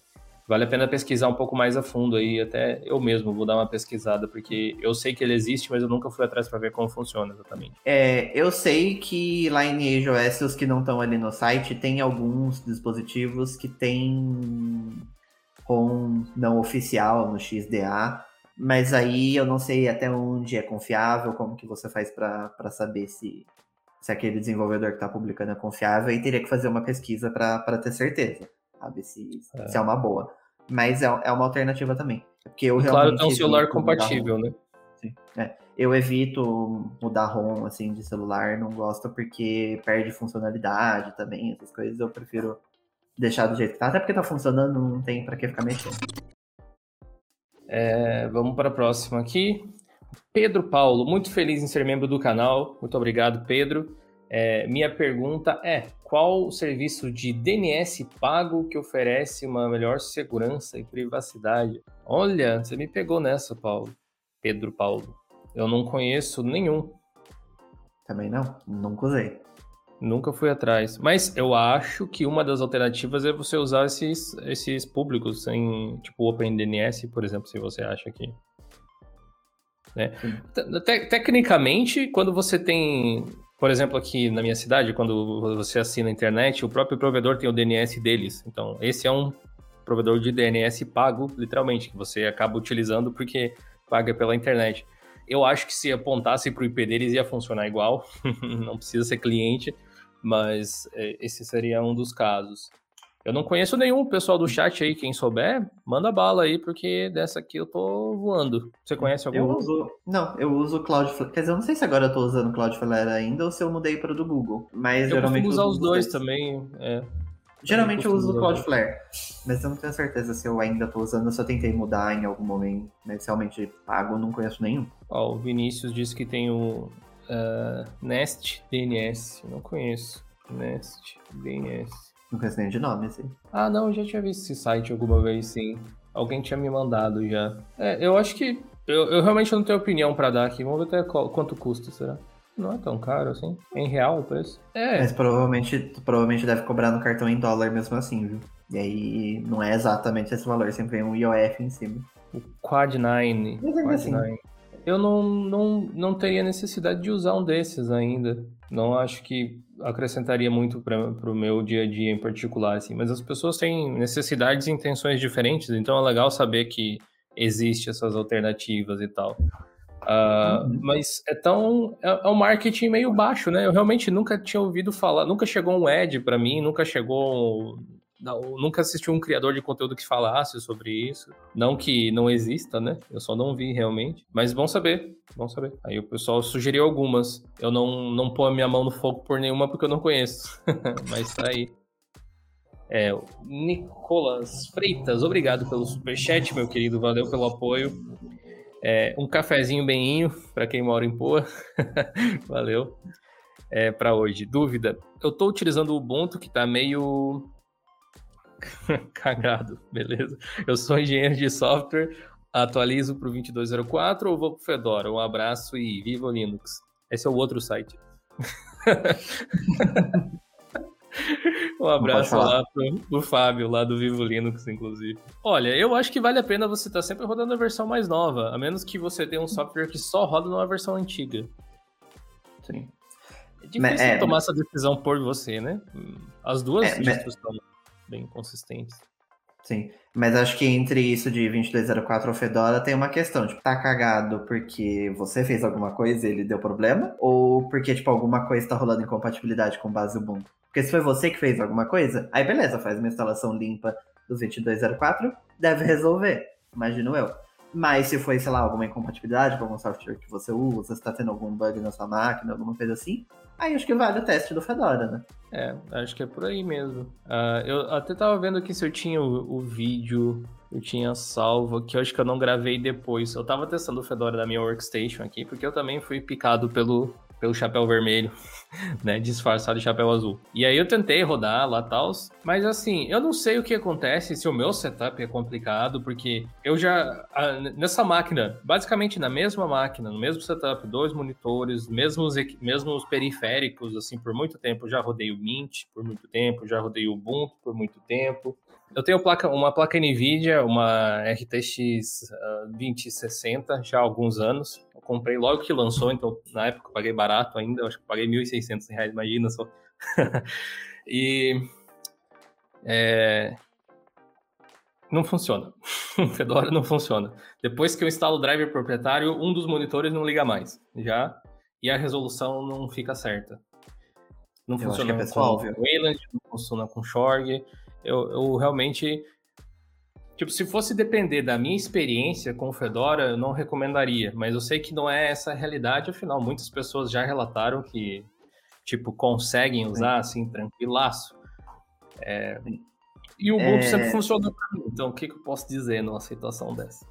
vale a pena pesquisar um pouco mais a fundo aí, até eu mesmo vou dar uma pesquisada, porque eu sei que ele existe, mas eu nunca fui atrás para ver como funciona exatamente. É, eu sei que lá em iOS, os que não estão ali no site, tem alguns dispositivos que tem ROM não oficial no XDA, mas aí eu não sei até onde é confiável, como que você faz para saber se, se aquele desenvolvedor que está publicando é confiável, e teria que fazer uma pesquisa para ter certeza sabe? Se é, se é uma boa. Mas é, é uma alternativa também. Porque eu claro, tem um celular compatível, né? Sim. É. Eu evito mudar ROM assim, de celular, não gosto porque perde funcionalidade também, essas coisas. Eu prefiro deixar do jeito que tá. Até porque tá funcionando, não tem para que ficar mexendo. É, vamos para a próxima aqui. Pedro Paulo, muito feliz em ser membro do canal. Muito obrigado, Pedro. É, minha pergunta é: qual o serviço de DNS pago que oferece uma melhor segurança e privacidade? Olha, você me pegou nessa, Paulo. Pedro Paulo. Eu não conheço nenhum. Também não, nunca usei. Nunca fui atrás. Mas eu acho que uma das alternativas é você usar esses, esses públicos em, tipo, OpenDNS, por exemplo, se você acha que. Né? Te tecnicamente, quando você tem por exemplo, aqui na minha cidade, quando você assina a internet, o próprio provedor tem o DNS deles. Então, esse é um provedor de DNS pago, literalmente, que você acaba utilizando porque paga pela internet. Eu acho que se apontasse para o IP deles ia funcionar igual, não precisa ser cliente, mas é, esse seria um dos casos. Eu não conheço nenhum pessoal do chat aí, quem souber, manda bala aí, porque dessa aqui eu tô voando. Você conhece algum? Eu uso. Não, eu uso Cloudflare. Quer dizer, eu não sei se agora eu tô usando Cloudflare ainda ou se eu mudei para o do Google. Mas eu geralmente. Eu usar os dois também. É. Geralmente eu, eu uso o Cloudflare, mas eu não tenho certeza se eu ainda tô usando, eu só tentei mudar em algum momento, mas realmente pago não conheço nenhum. Ó, o Vinícius disse que tem o uh, Nest DNS, não conheço. Nest DNS. Não conheço nem de nome, assim. Ah, não, eu já tinha visto esse site alguma vez, sim. Alguém tinha me mandado já. É, eu acho que. Eu, eu realmente não tenho opinião para dar aqui. Vamos ver até qual, quanto custa, será? Não é tão caro assim. Em real o preço? É. Mas provavelmente, provavelmente deve cobrar no cartão em dólar mesmo assim, viu? E aí não é exatamente esse valor, sempre vem um IOF em cima. O Quad 9. Quad assim. 9. Eu não, não, não teria necessidade de usar um desses ainda. Não acho que acrescentaria muito para o meu dia a dia em particular, assim. Mas as pessoas têm necessidades e intenções diferentes, então é legal saber que existe essas alternativas e tal. Uh. Mas é tão. É, é, um marketing meio baixo, né? Eu realmente nunca tinha ouvido falar, nunca chegou um ad para mim, nunca chegou não, nunca assisti um criador de conteúdo que falasse sobre isso. Não que não exista, né? Eu só não vi realmente. Mas bom saber, bom saber. Aí o pessoal sugeriu algumas. Eu não, não pôr a minha mão no fogo por nenhuma porque eu não conheço. Mas tá aí. É, Nicolas Freitas, obrigado pelo superchat, meu querido. Valeu pelo apoio. É, um cafezinho beninho para quem mora em Poa. Valeu. É, para hoje. Dúvida. Eu estou utilizando o Ubuntu que está meio Cagado, beleza. Eu sou engenheiro de software, atualizo para o 2204 ou vou para o Fedora? Um abraço e viva o Linux. Esse é o outro site. um abraço lá pro, pro Fábio, lá do Vivo Linux, inclusive. Olha, eu acho que vale a pena você estar tá sempre rodando a versão mais nova, a menos que você tenha um software que só roda numa versão antiga. Sim. É difícil é, tomar essa decisão por você, né? As duas é, estão bem consistentes. Sim, mas acho que entre isso de 2204 ou Fedora tem uma questão, tipo, tá cagado porque você fez alguma coisa e ele deu problema? Ou porque, tipo, alguma coisa tá rolando incompatibilidade com base Ubuntu? Porque se foi você que fez alguma coisa, aí beleza, faz uma instalação limpa do 2204, deve resolver, imagino eu. Mas se foi, sei lá, alguma incompatibilidade com algum software que você usa, se tá tendo algum bug na sua máquina, alguma coisa assim, aí acho que vale o teste do Fedora, né? É, acho que é por aí mesmo. Uh, eu até tava vendo aqui se eu tinha o, o, vídeo, eu tinha salvo, que eu acho que eu não gravei depois. Eu tava testando o Fedora da minha workstation aqui, porque eu também fui picado pelo, pelo chapéu vermelho, né, disfarçado de chapéu azul. E aí eu tentei rodar lá tal, mas assim, eu não sei o que acontece se o meu setup é complicado, porque eu já nessa máquina, basicamente na mesma máquina, no mesmo setup, dois monitores, mesmos mesmos periféricos, assim, por muito tempo, já rodei o Mint por muito tempo, já rodei o Ubuntu por muito tempo. Eu tenho placa, uma placa NVIDIA, uma RTX uh, 2060 já há alguns anos comprei logo que lançou, então na época eu paguei barato ainda, acho que paguei R$ 1.600, imagina só. e. É, não funciona. Fedora não funciona. Depois que eu instalo o driver proprietário, um dos monitores não liga mais, já, e a resolução não fica certa. Não eu funciona é pessoal, com Wayland, não funciona com Shorg. Eu, eu realmente Tipo, se fosse depender da minha experiência com o Fedora, eu não recomendaria. Mas eu sei que não é essa a realidade, afinal, muitas pessoas já relataram que, tipo, conseguem usar, assim, tranquilaço. É... E o Ubuntu é... sempre funcionou pra mim, então o que, que eu posso dizer numa situação dessa?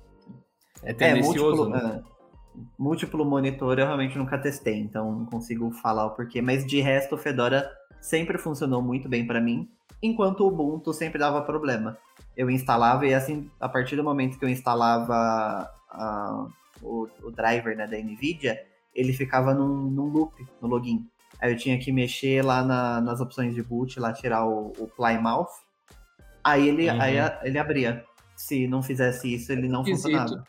É tendencioso, é, múltiplo, né? É, múltiplo monitor eu realmente nunca testei, então não consigo falar o porquê. Mas de resto, o Fedora sempre funcionou muito bem para mim, enquanto o Ubuntu sempre dava problema eu instalava e assim, a partir do momento que eu instalava uh, o, o, driver né, da NVIDIA, ele ficava num, num, loop no login. Aí eu tinha que mexer lá na, nas opções de boot, lá tirar o, o Plymouth. Aí ele, uhum. aí ele abria. Se não fizesse isso, ele não Esquisito. funcionava.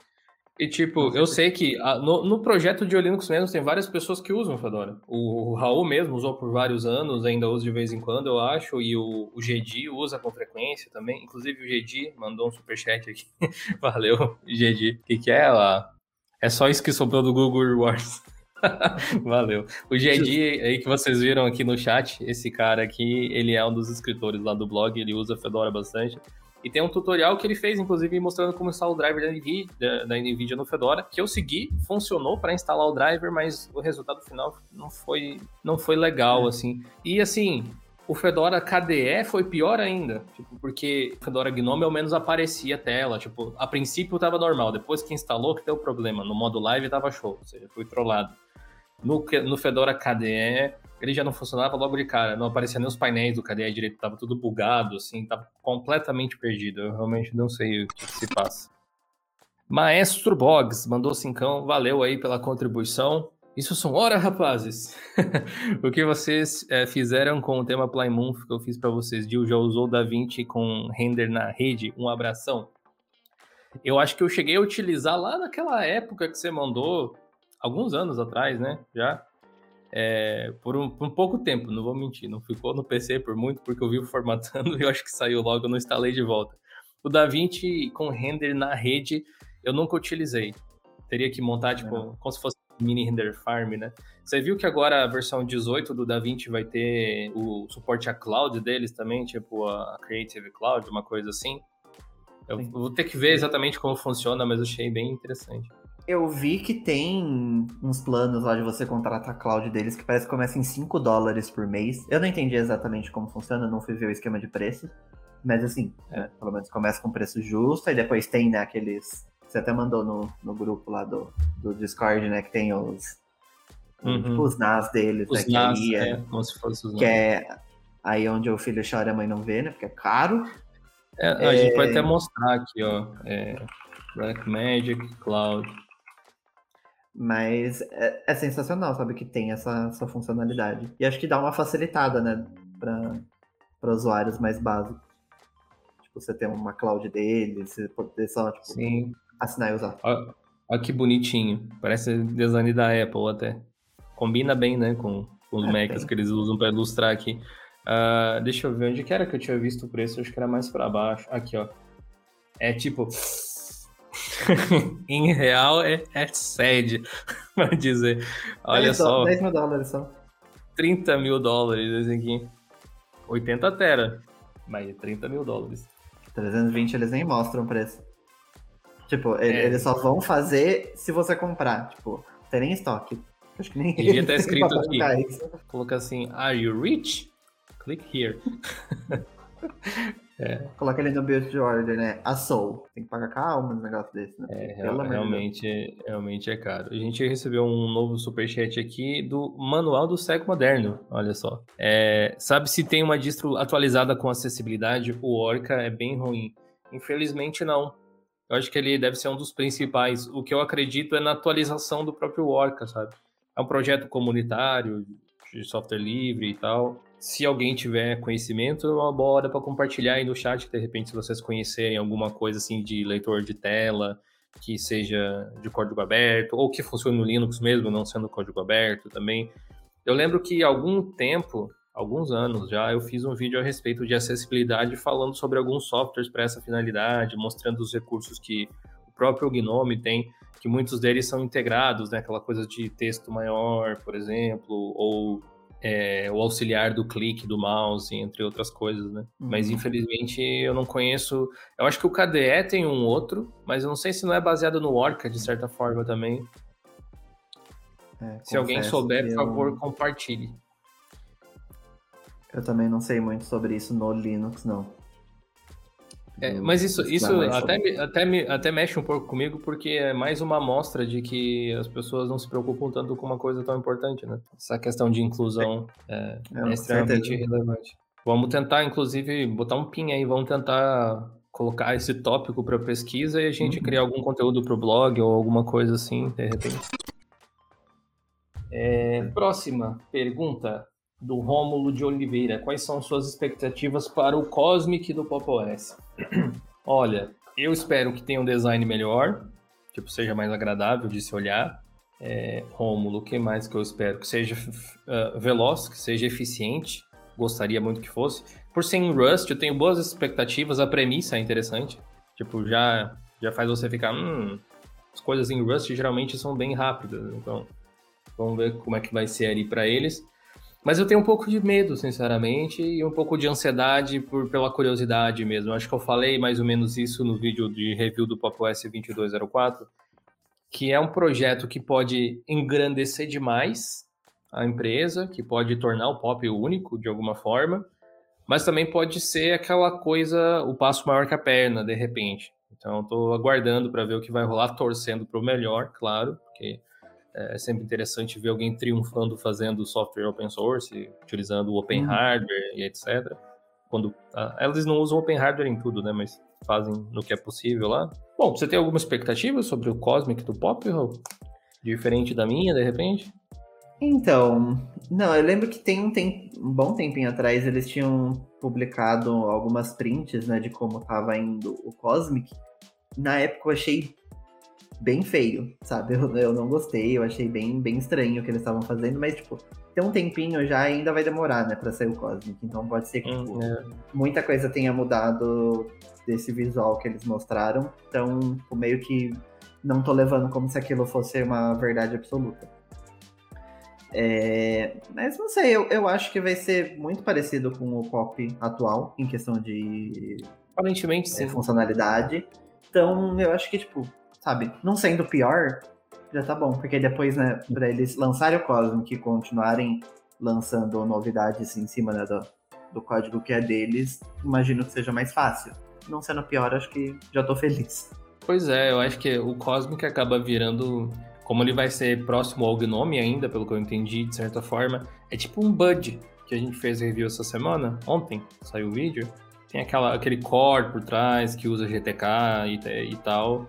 E tipo, eu sei que a, no, no, projeto de Linux mesmo tem várias pessoas que usam Fedora. O, o, Raul mesmo usou por vários anos, ainda usa de vez em quando, eu acho, e o, o GD usa com frequência também. Inclusive o GD mandou um superchat aqui. Valeu, GD. O que, que é lá? É só isso que sobrou do Google Rewards. Valeu. O GD aí que vocês viram aqui no chat, esse cara aqui, ele é um dos escritores lá do blog, ele usa Fedora bastante. E tem um tutorial que ele fez, inclusive, mostrando como instalar o driver da NVIDIA, da, da NVIDIA no Fedora, que eu segui, funcionou para instalar o driver, mas o resultado final não foi, não foi legal, é. assim. E, assim, o Fedora KDE foi pior ainda, tipo, porque o Fedora Gnome ao menos aparecia a tela, tipo, a princípio tava normal, depois que instalou que deu problema, no modo live tava show, ou seja, foi trollado. No, no Fedora KDE ele já não funcionava logo de cara, não aparecia nem os painéis do KDE direito, tava tudo bugado, assim, tava completamente perdido. Eu realmente não sei o que, se passa. Maestro Boggs mandou cincão, valeu aí pela contribuição. Isso são horas, rapazes! o que vocês é, fizeram com o tema Plymouth que eu fiz para vocês? Gil já usou o DaVinci com render na rede? Um abração. Eu acho que eu cheguei a utilizar lá naquela época que você mandou, alguns anos atrás, né? Já é, por, um, por, um, pouco tempo, não vou mentir. Não ficou no PC por muito, porque eu vi formatando e eu acho que saiu logo, eu não instalei de volta. O DaVinci com render na rede, eu nunca utilizei. Teria que montar, tipo, é. como se fosse mini render farm, né? Você viu que agora a versão 18 do DaVinci vai ter o suporte a cloud deles também, tipo a Creative Cloud, uma coisa assim? Eu Sim. vou ter que ver exatamente como funciona, mas achei bem interessante. Eu vi que tem uns planos lá de você contratar a cloud deles que parece que começa em 5 dólares por mês. Eu não entendi exatamente como funciona, não fui ver o esquema de preço. Mas assim, é, pelo menos começa com preço justo, e depois tem, né, aqueles. Você até mandou no, no grupo lá do, do Discord, né, que tem os. Uhum. Tipo, os NAS deles, os né? NAS, que é, é, como se fosse os Que é aí onde o filho chora e a mãe não vê, né? Porque é caro. É, a gente pode até mostrar aqui, ó. É, Black Magic Cloud. Mas é, é, sensacional, sabe, que tem essa, essa funcionalidade. E acho que dá uma facilitada, né, para usuários mais básicos. Tipo, você ter uma cloud dele, você poder só, tipo, Sim. assinar e usar. Olha, olha que bonitinho. Parece design da Apple até. Combina bem, né, com, com os é, Macs que eles usam para ilustrar aqui. Uh, deixa eu ver onde que era que eu tinha visto o preço, acho que era mais para baixo. Aqui, ó. É tipo. em real é, é sede, vai dizer. Olha só. 10 mil dólares só. 30 mil dólares esse aqui. 80 tera, mas 30 mil dólares. 320 eles nem mostram o preço. Tipo, é. eles só vão fazer se você comprar. Tipo, tem nem estoque. Acho que nem Devia estar escrito aqui. Coloca assim, are you rich? Click here. É. Coloca ele no build de order, né? A Soul. Tem que pagar calma no negócio desse, né? É, realmente, realmente é caro. A gente recebeu um novo superchat aqui do Manual do Século Moderno. Olha só. É, sabe se tem uma distro atualizada com acessibilidade? O Orca é bem ruim. Infelizmente, não. Eu acho que ele deve ser um dos principais. O que eu acredito é na atualização do próprio Orca, sabe? É um projeto comunitário, de software livre e tal se alguém tiver conhecimento, é uma boa hora para compartilhar aí no chat, de repente, se vocês conhecerem alguma coisa assim de leitor de tela, que seja de código aberto, ou que funcione no Linux mesmo, não sendo código aberto também. Eu lembro que algum tempo, alguns anos já, eu fiz um vídeo a respeito de acessibilidade falando sobre alguns softwares para essa finalidade, mostrando os recursos que o próprio Gnome tem, que muitos deles são integrados, né? Aquela coisa de texto maior, por exemplo, ou é, o auxiliar do clique do mouse, entre outras coisas, né? Uhum. Mas infelizmente eu não conheço. Eu acho que o KDE tem um outro, mas eu não sei se não é baseado no Orca de certa forma também. É, se alguém souber, por favor, eu... compartilhe. Eu também não sei muito sobre isso no Linux, não. É, mas isso, isso até, me, até, me, até mexe um pouco comigo, porque é mais uma amostra de que as pessoas não se preocupam tanto com uma coisa tão importante, né? Essa questão de inclusão é, é, é extremamente certeza. relevante. Vamos tentar, inclusive, botar um pin aí, vamos tentar colocar esse tópico para pesquisa e a gente uhum. criar algum conteúdo para o blog ou alguma coisa assim, de repente. É, próxima pergunta do Rômulo de Oliveira. Quais são suas expectativas para o Cosmic do Pop OS? Olha, eu espero que tenha um design melhor, tipo, seja mais agradável de se olhar. É, Rômulo, o que mais que eu espero? Que seja uh, veloz, que seja eficiente. Gostaria muito que fosse. Por ser em Rust, eu tenho boas expectativas. A premissa é interessante. Tipo, já, já faz você ficar. Hum, as coisas em Rust geralmente são bem rápidas. Então, vamos ver como é que vai ser ali para eles. Mas eu tenho um pouco de medo, sinceramente, e um pouco de ansiedade por, pela curiosidade mesmo. Acho que eu falei mais ou menos isso no vídeo de review do Pop OS 2204, que é um projeto que pode engrandecer demais a empresa, que pode tornar o Pop único de alguma forma, mas também pode ser aquela coisa, o passo maior que a perna, de repente. Então, estou aguardando para ver o que vai rolar, torcendo para o melhor, claro, porque é, é sempre interessante ver alguém triunfando fazendo software open source, utilizando o open uhum. hardware e etc. Quando ah, eles não usam open hardware em tudo, né? Mas fazem no que é possível lá. Bom, você tem alguma expectativa sobre o Cosmic do Pop, Diferente da minha, de repente? Então, não, eu lembro que tem um, tem, um bom tempinho atrás eles tinham publicado algumas prints, né, de como estava indo o Cosmic. Na época eu achei bem feio, sabe? Eu, eu não gostei, eu achei bem, bem estranho o que eles estavam fazendo, mas, tipo, tem um tempinho já ainda vai demorar, né, pra sair o Cosmic. Então pode ser que, tipo, é. muita coisa tenha mudado desse visual que eles mostraram. Então, tipo, meio que não tô levando como se aquilo fosse uma verdade absoluta. É, mas não sei, eu, eu acho que vai ser muito parecido com o pop atual, em questão de. Aparentemente, sim. É, funcionalidade. Então, eu acho que, tipo, sabe? Não sendo pior, já tá bom. Porque depois, né, pra eles lançarem o Cosmic e continuarem lançando novidades em cima né, do, do código que é deles, imagino que seja mais fácil. Não sendo pior, acho que já tô feliz. Pois é, eu acho que o Cosmic acaba virando. Como ele vai ser próximo ao Gnome ainda, pelo que eu entendi, de certa forma, é tipo um Bud que a gente fez review essa semana, ontem, saiu o vídeo. Tem aquela, aquele core por trás que usa GTK e, e tal.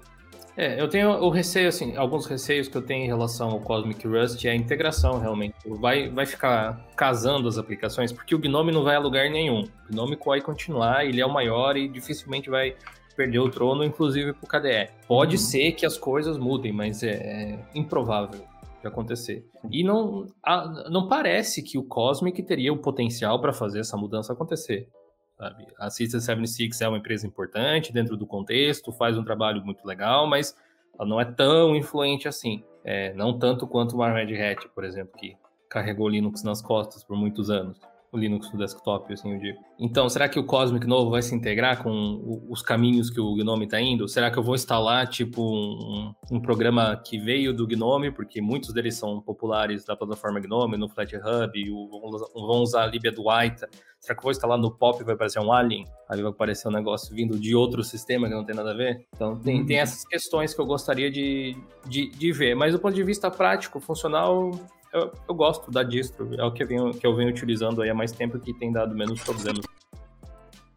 É, eu tenho o receio, assim, alguns receios que eu tenho em relação ao Cosmic Rust é a integração, realmente. Vai, vai ficar casando as aplicações, porque o Gnome não vai a lugar nenhum. O Gnome vai continuar, ele é o maior e dificilmente vai perder o trono, inclusive para o KDE. Pode uhum. ser que as coisas mudem, mas é, é improvável. de acontecer. E não, a, não parece que o Cosmic teria o potencial para fazer essa mudança acontecer. Sabe? A System 76 é uma empresa importante dentro do contexto, faz um trabalho muito legal, mas ela não é tão influente assim. É, não tanto quanto uma Red Hat, por exemplo, que carregou Linux nas costas por muitos anos o Linux no desktop, assim eu digo. Então, será que o Cosmic novo vai se integrar com os caminhos que o Gnome está indo? Será que eu vou instalar, tipo, um, um, programa que veio do Gnome, porque muitos deles são populares da plataforma Gnome, no FlatHub, e vão usar a Libia do Waita. Será que eu vou instalar no Pop e vai aparecer um Alien? Aí vai aparecer um negócio vindo de outro sistema que não tem nada a ver? Então, tem, tem essas questões que eu gostaria de, de, de ver. Mas do ponto de vista prático, funcional, eu, eu gosto da distro, é o que eu, venho, que eu venho utilizando aí há mais tempo que tem dado menos problemas.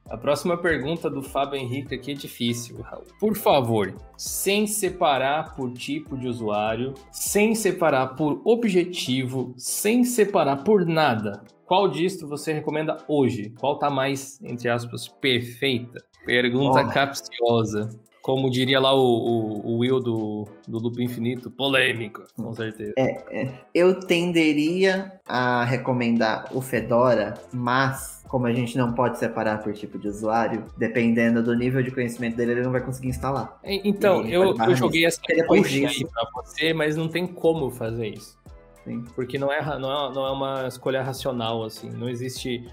A próxima pergunta do Fábio Henrique aqui é difícil. Por favor, sem separar por tipo de usuário, sem separar por objetivo, sem separar por nada, qual distro você recomenda hoje? Qual tá mais, entre aspas, perfeita? Pergunta oh. capciosa. Como diria lá o, o, o Will do, do Loop Infinito, polêmico, com certeza. É, é, eu tenderia a recomendar o Fedora, mas como a gente não pode separar por tipo de usuário, dependendo do nível de conhecimento dele, ele não vai conseguir instalar. Então, eu, eu joguei essa coisa aí pra você, mas não tem como fazer isso. Sim. Porque não é, não, é, não é uma escolha racional, assim. Não existe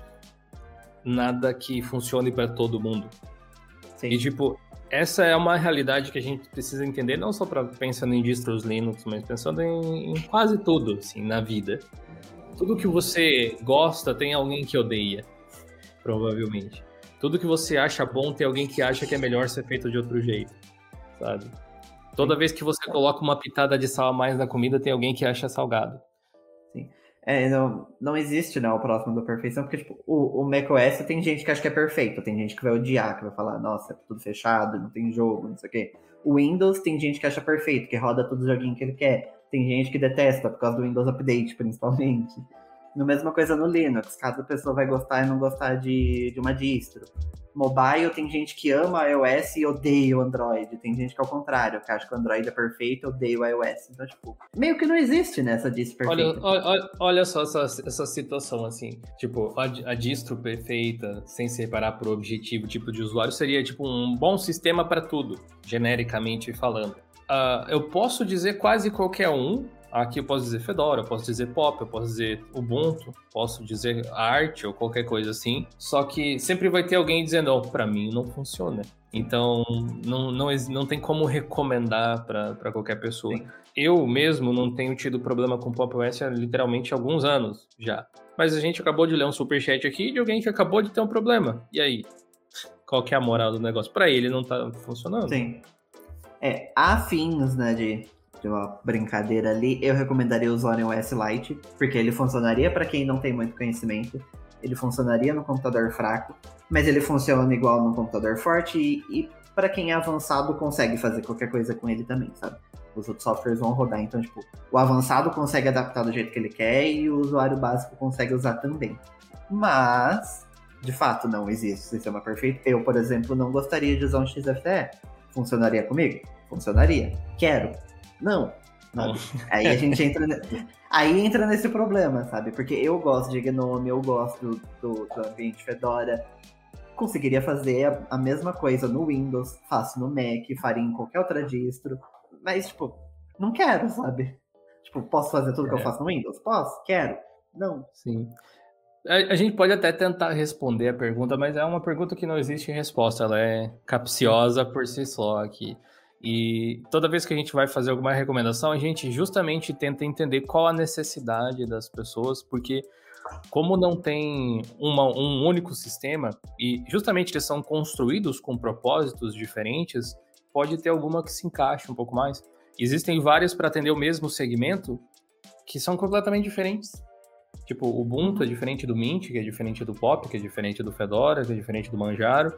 nada que funcione para todo mundo. Sim. E, tipo, essa é uma realidade que a gente precisa entender, não só para pensando em distros Linux, mas pensando em, em, quase tudo, assim, na vida. Tudo que você gosta tem alguém que odeia, provavelmente. Tudo que você acha bom tem alguém que acha que é melhor ser feito de outro jeito, sabe? Toda vez que você coloca uma pitada de sal a mais na comida, tem alguém que acha salgado. É, não, não existe, né, o próximo da perfeição, porque, tipo, o, o macOS tem gente que acha que é perfeito, tem gente que vai odiar, que vai falar, nossa, é tudo fechado, não tem jogo, não sei o quê. O Windows tem gente que acha perfeito, que roda todo o joguinho que ele quer. Tem gente que detesta, por causa do Windows Update, principalmente. No mesma coisa no Linux, cada pessoa vai gostar e não gostar de, de uma distro. Mobile tem gente que ama iOS e odeia o Android. Tem gente que é o contrário, que acha que o Android é perfeito e odeia o iOS. Então, tipo, meio que não existe nessa distro perfeita. Olha, olha, olha só essa, essa situação, assim. Tipo, a, a distro perfeita, sem separar por objetivo, tipo de usuário, seria tipo um bom sistema para tudo, genericamente falando. Uh, eu posso dizer quase qualquer um, Aqui eu posso dizer Fedora, eu posso dizer Pop, eu posso dizer Ubuntu, posso dizer Art ou qualquer coisa assim. Só que sempre vai ter alguém dizendo, oh, para mim não funciona. Então não, não, não tem como recomendar para qualquer pessoa. Sim. Eu mesmo não tenho tido problema com Pop OS há literalmente alguns anos já. Mas a gente acabou de ler um superchat aqui de alguém que acabou de ter um problema. E aí? Qual que é a moral do negócio? Para ele não tá funcionando. Sim. É, há fins, né, de de uma brincadeira ali, eu recomendaria usar o OS Lite, porque ele funcionaria para quem não tem muito conhecimento, ele funcionaria no computador fraco, mas ele funciona igual no computador forte e, e para quem é avançado consegue fazer qualquer coisa com ele também, sabe? Os outros softwares vão rodar, então, tipo, o avançado consegue adaptar do jeito que ele quer e o usuário básico consegue usar também. Mas, de fato, não existe sistema perfeito. Eu, por exemplo, não gostaria de usar um XFCE. Funcionaria comigo? Funcionaria. Quero. Não. não. Aí a gente entra. Aí entra nesse problema, sabe? Porque eu gosto de Gnome, eu gosto do, do ambiente Fedora. Conseguiria fazer a, a, mesma coisa no Windows, faço no Mac, faria em qualquer outra distro. Mas, tipo, não quero, sabe? Tipo, posso fazer tudo é. que eu é. faço no Windows? Posso? Quero? Não. Sim. A gente pode até tentar responder a pergunta, mas é uma pergunta que não existe resposta. Ela é capciosa por si só aqui. E toda vez que a gente vai fazer alguma recomendação, a gente justamente tenta entender qual a necessidade das pessoas, porque como não tem uma, um único sistema, e justamente eles são construídos com propósitos diferentes, pode ter alguma que se encaixe um pouco mais. Existem várias para atender o mesmo segmento que são completamente diferentes. Tipo, o Ubuntu é diferente do Mint, que é diferente do Pop, que é diferente do Fedora, que é diferente do Manjaro.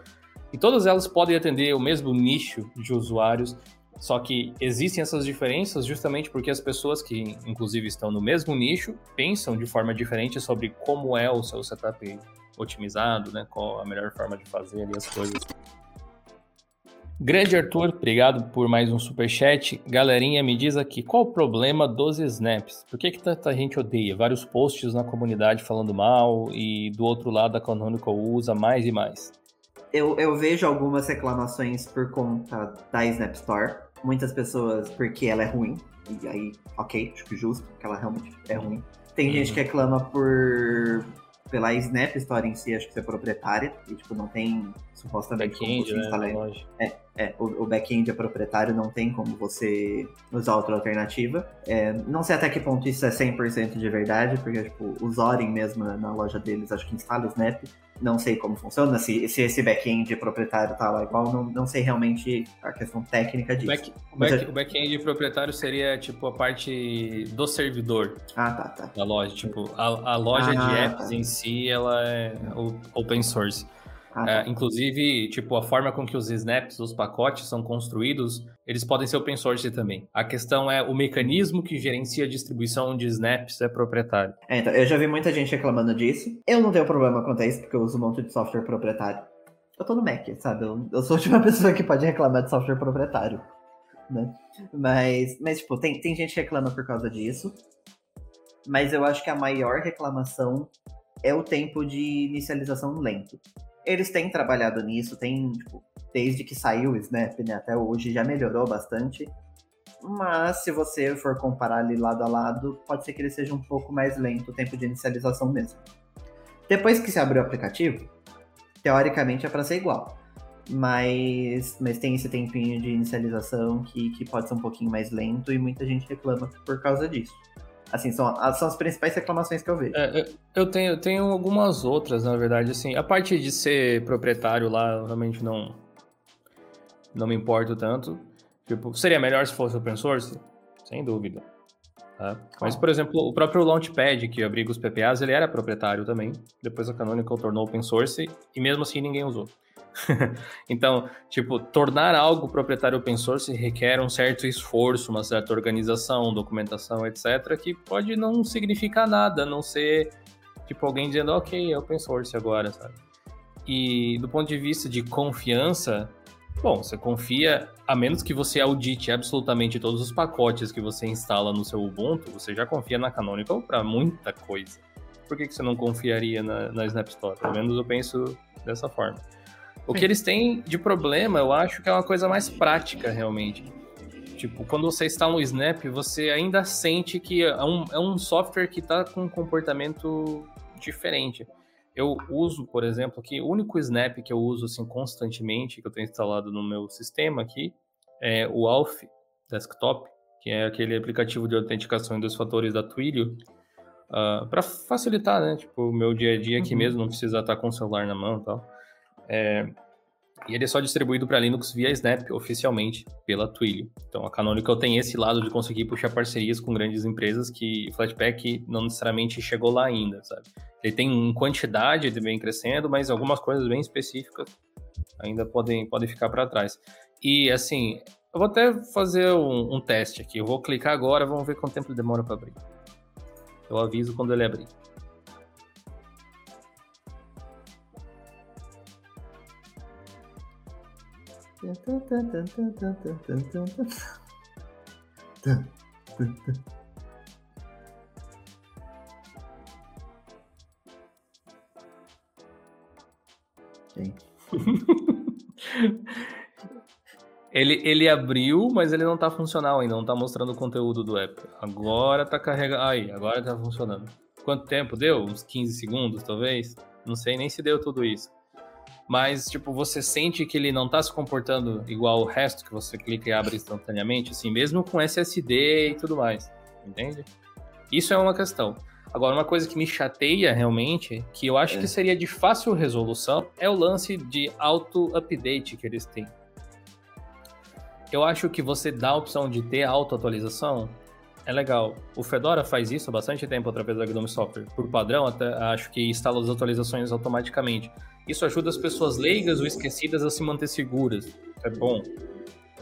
E todas elas podem atender o mesmo nicho de usuários, só que existem essas diferenças justamente porque as pessoas que, inclusive, estão no mesmo nicho pensam de forma diferente sobre como é o seu setup otimizado, né? Qual a melhor forma de fazer ali as coisas. Grande Arthur, obrigado por mais um superchat. Galerinha, me diz aqui, qual o problema dos snaps? Por que, que tanta gente odeia? Vários posts na comunidade falando mal e do outro lado a Canonical usa mais e mais. Eu, eu vejo algumas reclamações por conta da Snap Store. Muitas pessoas porque ela é ruim. E aí, ok, acho que justo, porque ela realmente é ruim. Tem uhum. gente que reclama por pela Snap Store em si, acho que você é proprietária, e tipo, não tem supostamente como você instalar. Né? É, é, o, o back-end é proprietário, não tem como você usar outra alternativa. É, não sei até que ponto isso é 100% de verdade, porque tipo, o Zorin mesmo na loja deles, acho que instala o Snap, não sei como funciona, se, se esse back-end proprietário tá lá igual, não, não sei realmente a questão técnica disso. Back, back, O back-end proprietário seria, tipo, a parte do servidor. Ah, tá, tá. Da loja, tipo, a, a loja ah, de apps tá. em si, ela é open source. Ah, tá. é, inclusive, tipo, a forma com que os snaps, os pacotes são construídos, eles podem ser open source também. A questão é o mecanismo que gerencia a distribuição de snaps é proprietário. É, então, eu já vi muita gente reclamando disso. Eu não tenho problema quanto a isso, porque eu uso um monte de software proprietário. Eu tô no Mac, sabe? Eu, eu sou a última pessoa que pode reclamar de software proprietário. Né? Mas, mas, tipo, tem, tem gente que reclama por causa disso. Mas eu acho que a maior reclamação é o tempo de inicialização lento. Eles têm trabalhado nisso, tem, tipo, desde que saiu o Snap, né, até hoje já melhorou bastante. Mas se você for comparar ali lado a lado, pode ser que ele seja um pouco mais lento o tempo de inicialização mesmo. Depois que se abre o aplicativo, teoricamente é para ser igual. Mas, mas tem esse tempinho de inicialização que, que pode ser um pouquinho mais lento e muita gente reclama por causa disso. Assim, são, são as principais reclamações que eu vejo. É, eu tenho, tenho algumas outras, na verdade, assim. A parte de ser proprietário lá, eu realmente não, não me importo tanto. Tipo, seria melhor se fosse open source? Sem dúvida. Tá? Mas, por exemplo, o próprio Launchpad, que abriga os PPAs, ele era proprietário também. Depois a Canonical tornou open source e mesmo assim ninguém usou. então, tipo, tornar algo proprietário open source requer um certo esforço, uma certa organização, documentação, etc., que pode não significar nada, não ser, tipo, alguém dizendo, ok, é open source agora, sabe? E do ponto de vista de confiança, bom, você confia, a menos que você audite absolutamente todos os pacotes que você instala no seu Ubuntu, você já confia na Canonical para muita coisa. Por que, que você não confiaria na, na Snap Store? Pelo menos eu penso dessa forma. O que eles têm de problema, eu acho que é uma coisa mais prática, realmente. Tipo, quando você está no Snap, você ainda sente que é um, é um software que está com um comportamento diferente. Eu uso, por exemplo, aqui, o único Snap que eu uso assim constantemente, que eu tenho instalado no meu sistema aqui, é o Alf Desktop, que é aquele aplicativo de autenticação em dois fatores da Twilio, uh, ah, para facilitar, né? Tipo, o meu dia a dia aqui uhum. mesmo, não precisa estar com o celular na mão e tal. É, e ele é só distribuído para Linux via Snap oficialmente pela Twilio. Então a Canonical tem esse lado de conseguir puxar parcerias com grandes empresas que Flatpak não necessariamente chegou lá ainda, sabe? Ele tem quantidade de bem crescendo, mas algumas coisas bem específicas ainda podem, podem ficar para trás. E assim, eu vou até fazer um, um, teste aqui. Eu vou clicar agora, vamos ver quanto tempo ele demora para abrir. Eu aviso quando ele abrir. Ele, ele abriu, mas ele não tá funcional ainda, não tá mostrando o conteúdo do app. Agora tá carregando. Aí, agora tá funcionando. Quanto tempo deu? Uns 15 segundos, talvez? Não sei nem se deu tudo isso mas, tipo, você sente que ele não tá se comportando igual o resto que você clica e abre instantaneamente, assim, mesmo com SSD e tudo mais, entende? Isso é uma questão. Agora, uma coisa que me chateia realmente, que eu acho é. que seria de fácil resolução, é o lance de auto-update que eles têm. Eu acho que você dá a opção de ter auto-atualização, é legal. O Fedora faz isso há bastante tempo através da Gnome Software. Por padrão, até acho que instala as atualizações automaticamente. Isso ajuda as pessoas leigas ou esquecidas a se manter seguras. É bom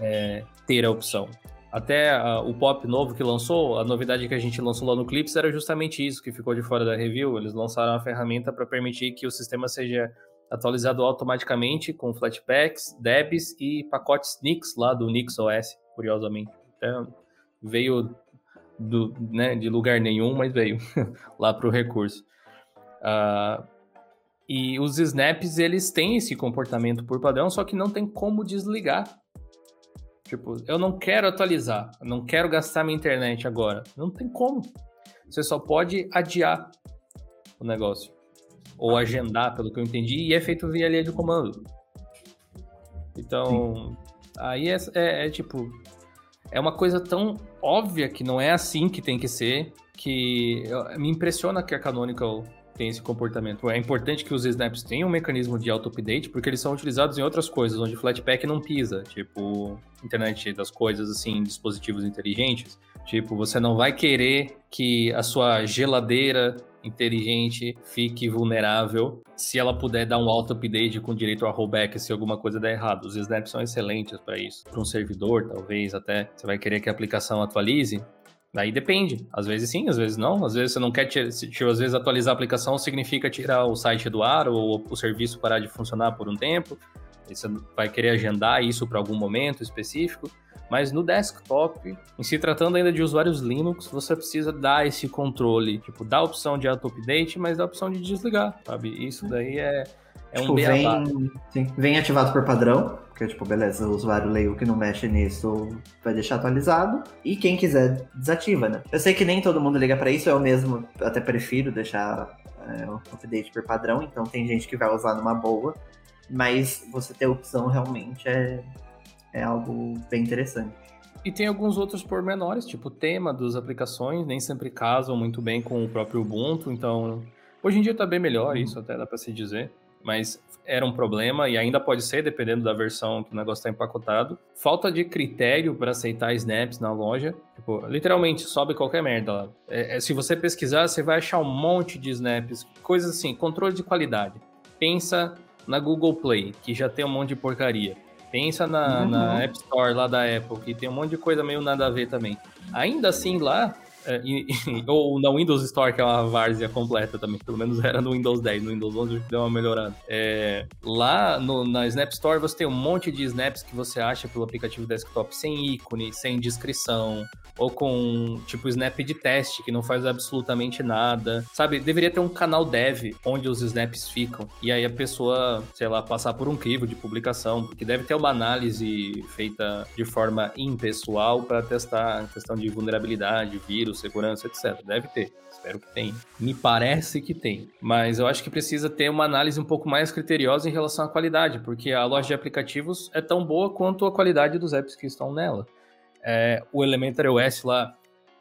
é, ter a opção. Até a, o pop novo que lançou, a novidade que a gente lançou lá no Clips era justamente isso que ficou de fora da review. Eles lançaram uma ferramenta para permitir que o sistema seja atualizado automaticamente com Flatpaks, Debs e pacotes Nix lá do Nix OS, curiosamente. Então, veio do, né, de lugar nenhum, mas veio lá para o recurso. Uh, e os snaps, eles têm esse comportamento por padrão, só que não tem como desligar. Tipo, eu não quero atualizar, não quero gastar minha internet agora. Não tem como. Você só pode adiar o negócio. Ou agendar, pelo que eu entendi, e é feito via linha de comando. Então, Sim. aí é, é, é tipo, é uma coisa tão óbvia que não é assim que tem que ser, que me impressiona que a Canonical tem esse comportamento. É importante que os snaps tenham um mecanismo de auto-update, porque eles são utilizados em outras coisas, onde Flatpak não pisa, tipo internet das coisas, assim, dispositivos inteligentes. Tipo, você não vai querer que a sua geladeira inteligente fique vulnerável se ela puder dar um auto-update com direito a rollback se alguma coisa der errado. Os snaps são excelentes para isso. Para um servidor, talvez até você vai querer que a aplicação atualize. Daí depende. Às vezes sim, às vezes não. Às vezes você não quer tirar, às vezes atualizar a aplicação significa tirar o site do ar ou o serviço parar de funcionar por um tempo. Aí você vai querer agendar isso para algum momento específico. Mas no desktop, em se tratando ainda de usuários Linux, você precisa dar esse controle, tipo, dar a opção de auto-update, mas dá a opção de desligar, sabe? Isso daí é, é tipo, um vem, sim, vem ativado por padrão, porque, tipo, beleza, o usuário leigo que não mexe nisso vai deixar atualizado, e quem quiser desativa, né? Eu sei que nem todo mundo liga para isso, eu mesmo até prefiro deixar é, o update por padrão, então tem gente que vai usar numa boa, mas você ter opção realmente é, é algo bem interessante. E tem alguns outros pormenores, tipo o tema das aplicações, nem sempre casam muito bem com o próprio Ubuntu, então hoje em dia está bem melhor, uhum. isso até dá para se dizer, mas era um problema e ainda pode ser, dependendo da versão que o negócio está empacotado. Falta de critério para aceitar snaps na loja. Tipo, literalmente, sobe qualquer merda lá. É, é, se você pesquisar, você vai achar um monte de snaps, coisas assim, controle de qualidade. Pensa na Google Play, que já tem um monte de porcaria. Pensa na, uhum. na App Store lá da Apple, que tem um monte de coisa meio nada a ver também. Ainda assim, lá, ou na Windows Store, que é uma várzea completa também, pelo menos era no Windows 10, no Windows 11 deu uma melhorada. É, lá no, na Snap Store você tem um monte de snaps que você acha pelo aplicativo desktop sem ícone, sem descrição, ou com tipo snap de teste que não faz absolutamente nada. Sabe, deveria ter um canal dev onde os snaps ficam e aí a pessoa, sei lá, passar por um crivo de publicação, porque deve ter uma análise feita de forma impessoal para testar a questão de vulnerabilidade, vírus, segurança, etc. Deve ter. Espero que tenha. Me parece que tem. Mas eu acho que precisa ter uma análise um pouco mais criteriosa em relação à qualidade, porque a loja de aplicativos é tão boa quanto a qualidade dos apps que estão nela é, o Elementary OS lá,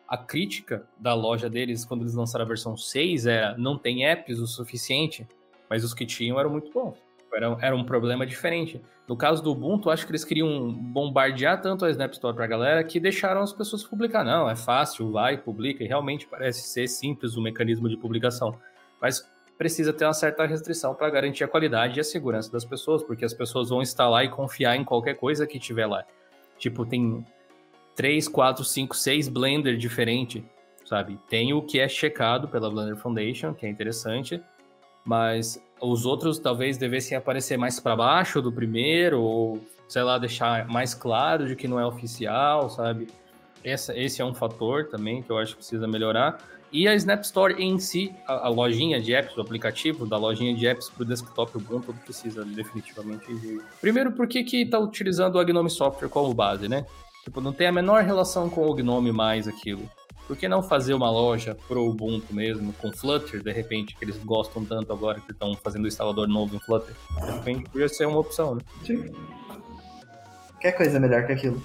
a crítica da loja deles quando eles lançaram a versão 6 era não tem apps o suficiente, mas os que tinham eram muito bons. Era, era um problema diferente. No caso do Ubuntu, acho que eles queriam bombardear tanto a Snap Store pra galera que deixaram as pessoas publicar. Não, é fácil, vai, publica, e realmente parece ser simples o mecanismo de publicação. Mas precisa ter uma certa restrição para garantir a qualidade e a segurança das pessoas, porque as pessoas vão instalar e confiar em qualquer coisa que tiver lá. Tipo, tem 3, 4, 5, 6 Blender diferente, sabe? Tem o que é checado pela Blender Foundation, que é interessante, mas os outros talvez devessem aparecer mais para baixo do primeiro, ou sei lá, deixar mais claro de que não é oficial, sabe? Essa, esse é um fator também que eu acho que precisa melhorar. E a Snap Store em si, a, a lojinha de apps, o aplicativo da lojinha de apps para o desktop Ubuntu precisa definitivamente de... Primeiro, por que está utilizando o Gnome Software como base, né? Tipo, não tem a menor relação com o Gnome mais aquilo. Por que não fazer uma loja pro Ubuntu mesmo, com Flutter, de repente, que eles gostam tanto agora que estão fazendo o instalador novo em Flutter? De repente podia ser uma opção, né? Sim. Quer coisa melhor que aquilo.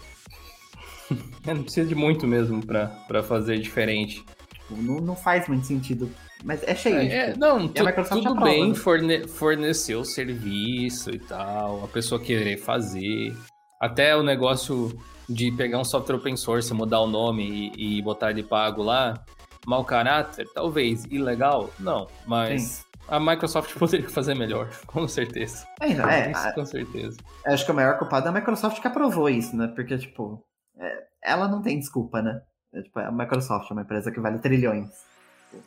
é, não precisa de muito mesmo para fazer diferente. Tipo, não, não faz muito sentido. Mas é cheio. É, é, não, tu, tudo bem né? forne fornecer o serviço e tal, a pessoa querer fazer. Até o negócio de pegar um software open source, mudar o nome e, e botar ele pago lá, mau caráter, talvez. Ilegal? Não. Mas Sim. a Microsoft poderia fazer melhor, com certeza. É, é, isso, com certeza. Acho que o maior culpado é a Microsoft que aprovou isso, né? Porque, tipo, é, ela não tem desculpa, né? É, tipo, a Microsoft é uma empresa que vale trilhões.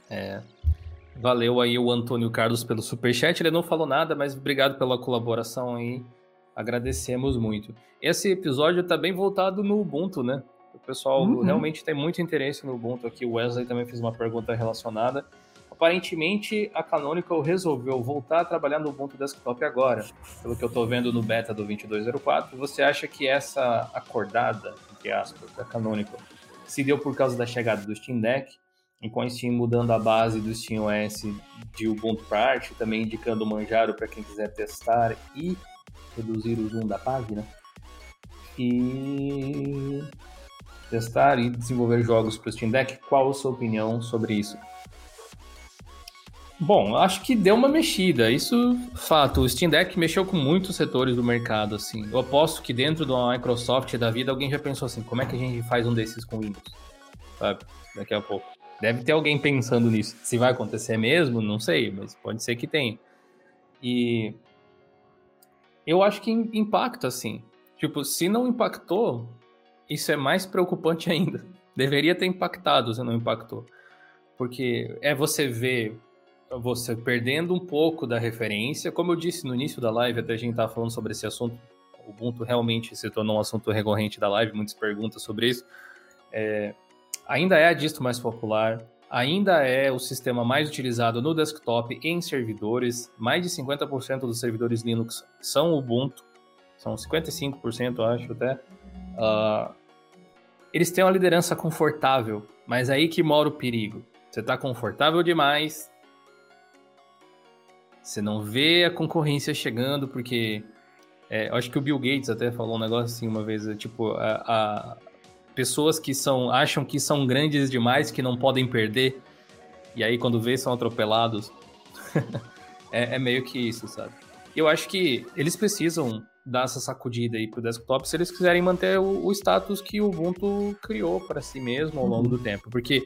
É. Valeu aí o Antônio Carlos pelo superchat. Ele não falou nada, mas obrigado pela colaboração aí. Agradecemos muito. Esse episódio tá bem voltado no Ubuntu, né? O pessoal uhum. realmente tem muito interesse no Ubuntu aqui. O Wesley também fez uma pergunta relacionada. Aparentemente, a Canonical resolveu voltar a trabalhar no Ubuntu Desktop agora. Pelo que eu estou vendo no beta do 2204, você acha que essa acordada, entre aspas, da Canonical, se deu por causa da chegada do Steam Deck, e com o Steam mudando a base do Steam OS de Ubuntu para arte, também indicando o Manjaro para quem quiser testar e reduzir o zoom da página. E testar e desenvolver jogos para o Steam Deck. Qual a sua opinião sobre isso? Bom, acho que deu uma mexida. Isso, fato. O Steam Deck mexeu com muitos setores do mercado, assim. Eu aposto que dentro da Microsoft da vida alguém já pensou assim, como é que a gente faz um desses com Windows? Sabe? Daqui a pouco. Deve ter alguém pensando nisso. Se vai acontecer mesmo, não sei, mas pode ser que tenha. E eu acho que impacta, assim. Tipo, se não impactou, isso é mais preocupante ainda. Deveria ter impactado se não impactou. Porque é você ver você perdendo um pouco da referência. Como eu disse no início da live, até a gente estava falando sobre esse assunto. O Ubuntu realmente se tornou um assunto recorrente da live, muitas perguntas sobre isso. É, ainda é a distro mais popular, ainda é o sistema mais utilizado no desktop em servidores. Mais de 50% dos servidores Linux são Ubuntu, são 55%, acho até. Uh, eles têm uma liderança confortável, mas aí que mora o perigo. Você está confortável demais, você não vê a concorrência chegando, porque é, eu acho que o Bill Gates até falou um negócio assim uma vez, é, tipo, a, a, pessoas que são acham que são grandes demais, que não podem perder, e aí quando vê são atropelados. é, é, meio que isso, sabe? Eu acho que eles precisam dar essa sacudida aí pro desktop se eles quiserem manter o, o status que o Ubuntu criou para si mesmo ao longo uhum. do tempo, porque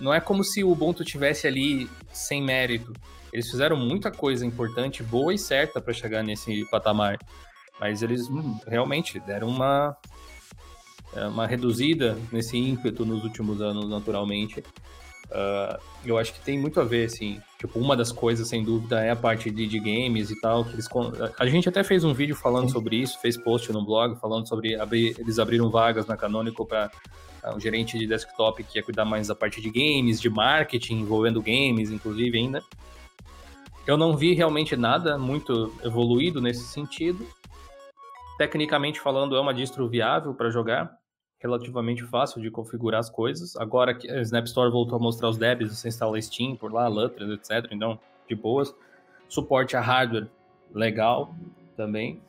não é como se o Ubuntu tivesse ali sem mérito. Eles fizeram muita coisa importante, boa e certa para chegar nesse patamar. Mas eles hum, realmente deram uma, uma reduzida nesse ímpeto nos últimos anos, naturalmente. Uh, eu acho que tem muito a ver, assim. Tipo, uma das coisas, sem dúvida, é a parte de, de games e tal. Que eles, a gente até fez um vídeo falando Sim. sobre isso, fez post no blog falando sobre abrir, eles abriram vagas na Canonical para uh, um gerente de desktop que ia cuidar mais da parte de games, de marketing, envolvendo games, inclusive, ainda. Eu não vi realmente nada muito evoluído nesse sentido. Tecnicamente falando, é uma distro viável para jogar, relativamente fácil de configurar as coisas. Agora que a Snap Store voltou a mostrar os debs, você instala Steam por lá, Luther, etc. Então, de boas. Suporte a hardware, legal também.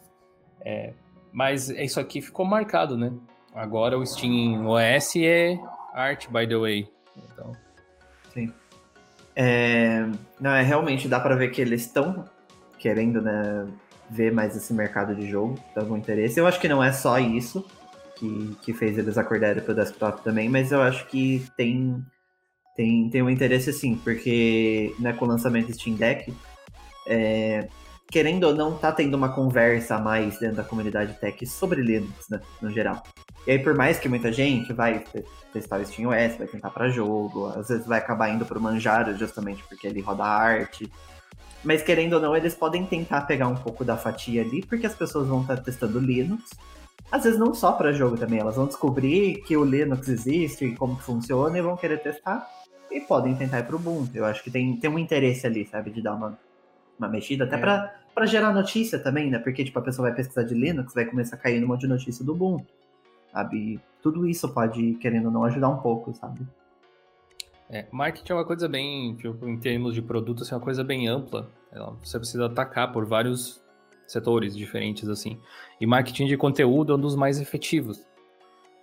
É, mas isso aqui ficou marcado, né? Agora o Steam OS é art, by the way. Então... Sim. É, não, é realmente dá para ver que eles estão querendo, né, ver mais esse mercado de jogo, tem algum interesse. Eu acho que não é só isso que, que fez eles acordarem pro desktop também, mas eu acho que tem tem, tem um interesse sim, porque né, com o lançamento Steam Deck, é, querendo ou não, tá tendo uma conversa a mais dentro da comunidade tech sobre Linux, né, no geral. E aí, por mais que muita gente vai testar o SteamOS, vai tentar para jogo, às vezes vai acabar indo pro Manjaro justamente porque ele roda arte. Mas querendo ou não, eles podem tentar pegar um pouco da fatia ali, porque as pessoas vão estar testando Linux. Às vezes não só para jogo também, elas vão descobrir que o Linux existe e como funciona e vão querer testar. E podem tentar ir pro Ubuntu. Eu acho que tem, tem um interesse ali, sabe, de dar uma, uma mexida, até é. para para gerar notícia também, né? Porque tipo, a pessoa vai pesquisar de Linux, vai começar a cair um monte de notícia do Ubuntu sabe? Tudo isso pode, querendo ou não, ajudar um pouco, sabe? É, marketing é uma coisa bem, tipo, em termos de produto, assim, é uma coisa bem ampla. Você precisa atacar por vários setores diferentes, assim. E marketing de conteúdo é um dos mais efetivos.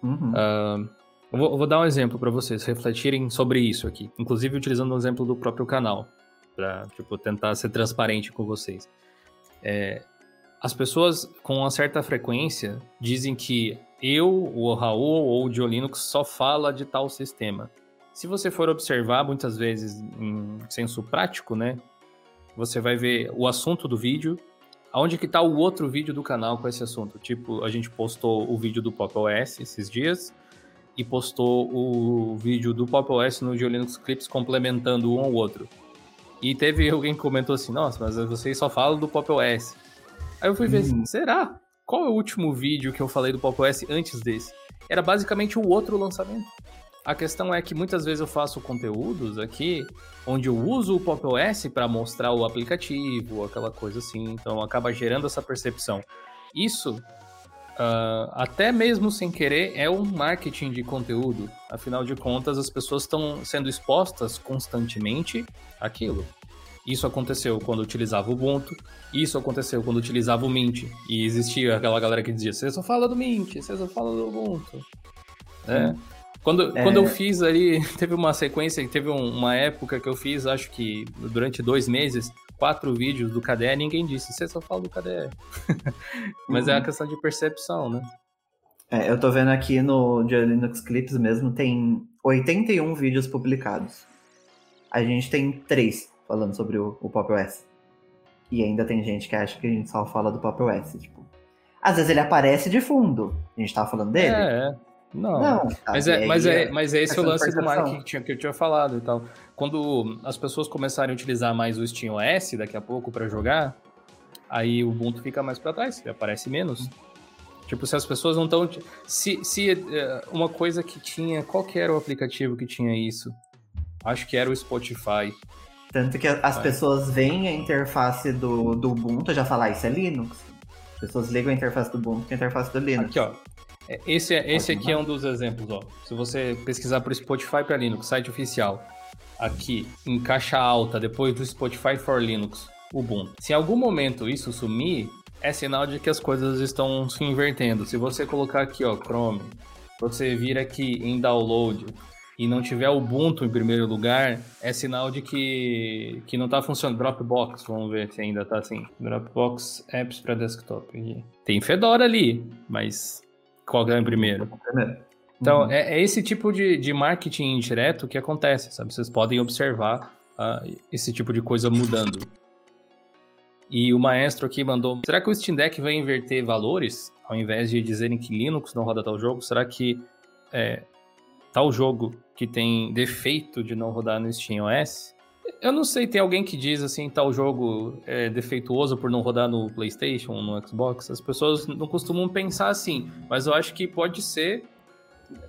Uhum. Uh, eu, vou, eu, vou, dar um exemplo para vocês refletirem sobre isso aqui, inclusive utilizando o um exemplo do próprio canal, para tipo, tentar ser transparente com vocês. É, as pessoas, com uma certa frequência, dizem que eu, o Raul ou o Diolinux só fala de tal sistema. Se você for observar muitas vezes em senso prático, né, você vai ver o assunto do vídeo, aonde que está o outro vídeo do canal com esse assunto. Tipo, a gente postou o vídeo do Pop OS esses dias e postou o vídeo do Pop OS no Diolinux Clips complementando um ao outro. E teve alguém que comentou assim, nossa, mas vocês só falam do Pop OS. Aí eu fui ver, hum. será? Qual é o último vídeo que eu falei do Pop OS antes desse? Era basicamente o outro lançamento. A questão é que muitas vezes eu faço conteúdos aqui onde eu uso o Pop OS para mostrar o aplicativo, aquela coisa assim, então acaba gerando essa percepção. Isso, uh, até mesmo sem querer, é um marketing de conteúdo. Afinal de contas, as pessoas estão sendo expostas constantemente àquilo. Isso aconteceu quando utilizava o Ubuntu, isso aconteceu quando utilizava o Mint. E existia aquela galera que dizia: você só fala do Mint, você só fala do Ubuntu. É. Quando, é... quando eu fiz ali, teve uma sequência, teve um, uma época que eu fiz, acho que durante dois meses, quatro vídeos do KDE, ninguém disse, você só fala do KDE. Mas uhum. é a questão de percepção, né? É, eu tô vendo aqui no de Linux Clips mesmo, tem 81 vídeos publicados. A gente tem três falando sobre o, o Pop OS. E ainda tem gente que acha que a gente só fala do Pop OS, tipo. Às vezes ele aparece de fundo. A gente tava falando dele. É, é. Não, não mas, é, mas, é, mas é esse o lance do marketing que, tinha, que eu tinha falado e tal. Quando as pessoas começarem a utilizar mais o SteamOS daqui a pouco para jogar, aí o Ubuntu fica mais para trás, ele aparece menos. Tipo, se as pessoas não estão. Se, se uh, uma coisa que tinha. Qual que era o aplicativo que tinha isso? Acho que era o Spotify. Tanto que as pessoas veem a interface do, do Ubuntu já falar, ah, isso é Linux. As pessoas ligam a interface do Ubuntu com a interface do Linux. Aqui, ó. É, esse, é, esse aqui é um dos exemplos, ó. Se você pesquisar por Spotify para Linux, site oficial, aqui em caixa alta, depois do Spotify for Linux, Ubuntu. Se em algum momento isso sumir, é sinal de que as coisas estão se invertendo. Se você colocar aqui, ó, Chrome, você vir aqui em download, e não tiver Ubuntu em primeiro lugar, é sinal de que, que não está funcionando. Dropbox, vamos ver se ainda está assim. Dropbox Apps para desktop. Tem Fedora ali, mas qual é em primeiro? Então, uhum. é, é, esse tipo de, de marketing indireto que acontece, sabe? Vocês podem observar uh, esse tipo de coisa mudando. E o maestro aqui mandou: será que o Steam Deck vai inverter valores? Ao invés de dizerem que Linux não roda tal jogo, será que é, tal jogo que tem defeito de não rodar no Steam OS. Eu não sei, tem alguém que diz assim, tal jogo é defeituoso por não rodar no PlayStation, no Xbox. As pessoas não costumam pensar assim, mas eu acho que pode ser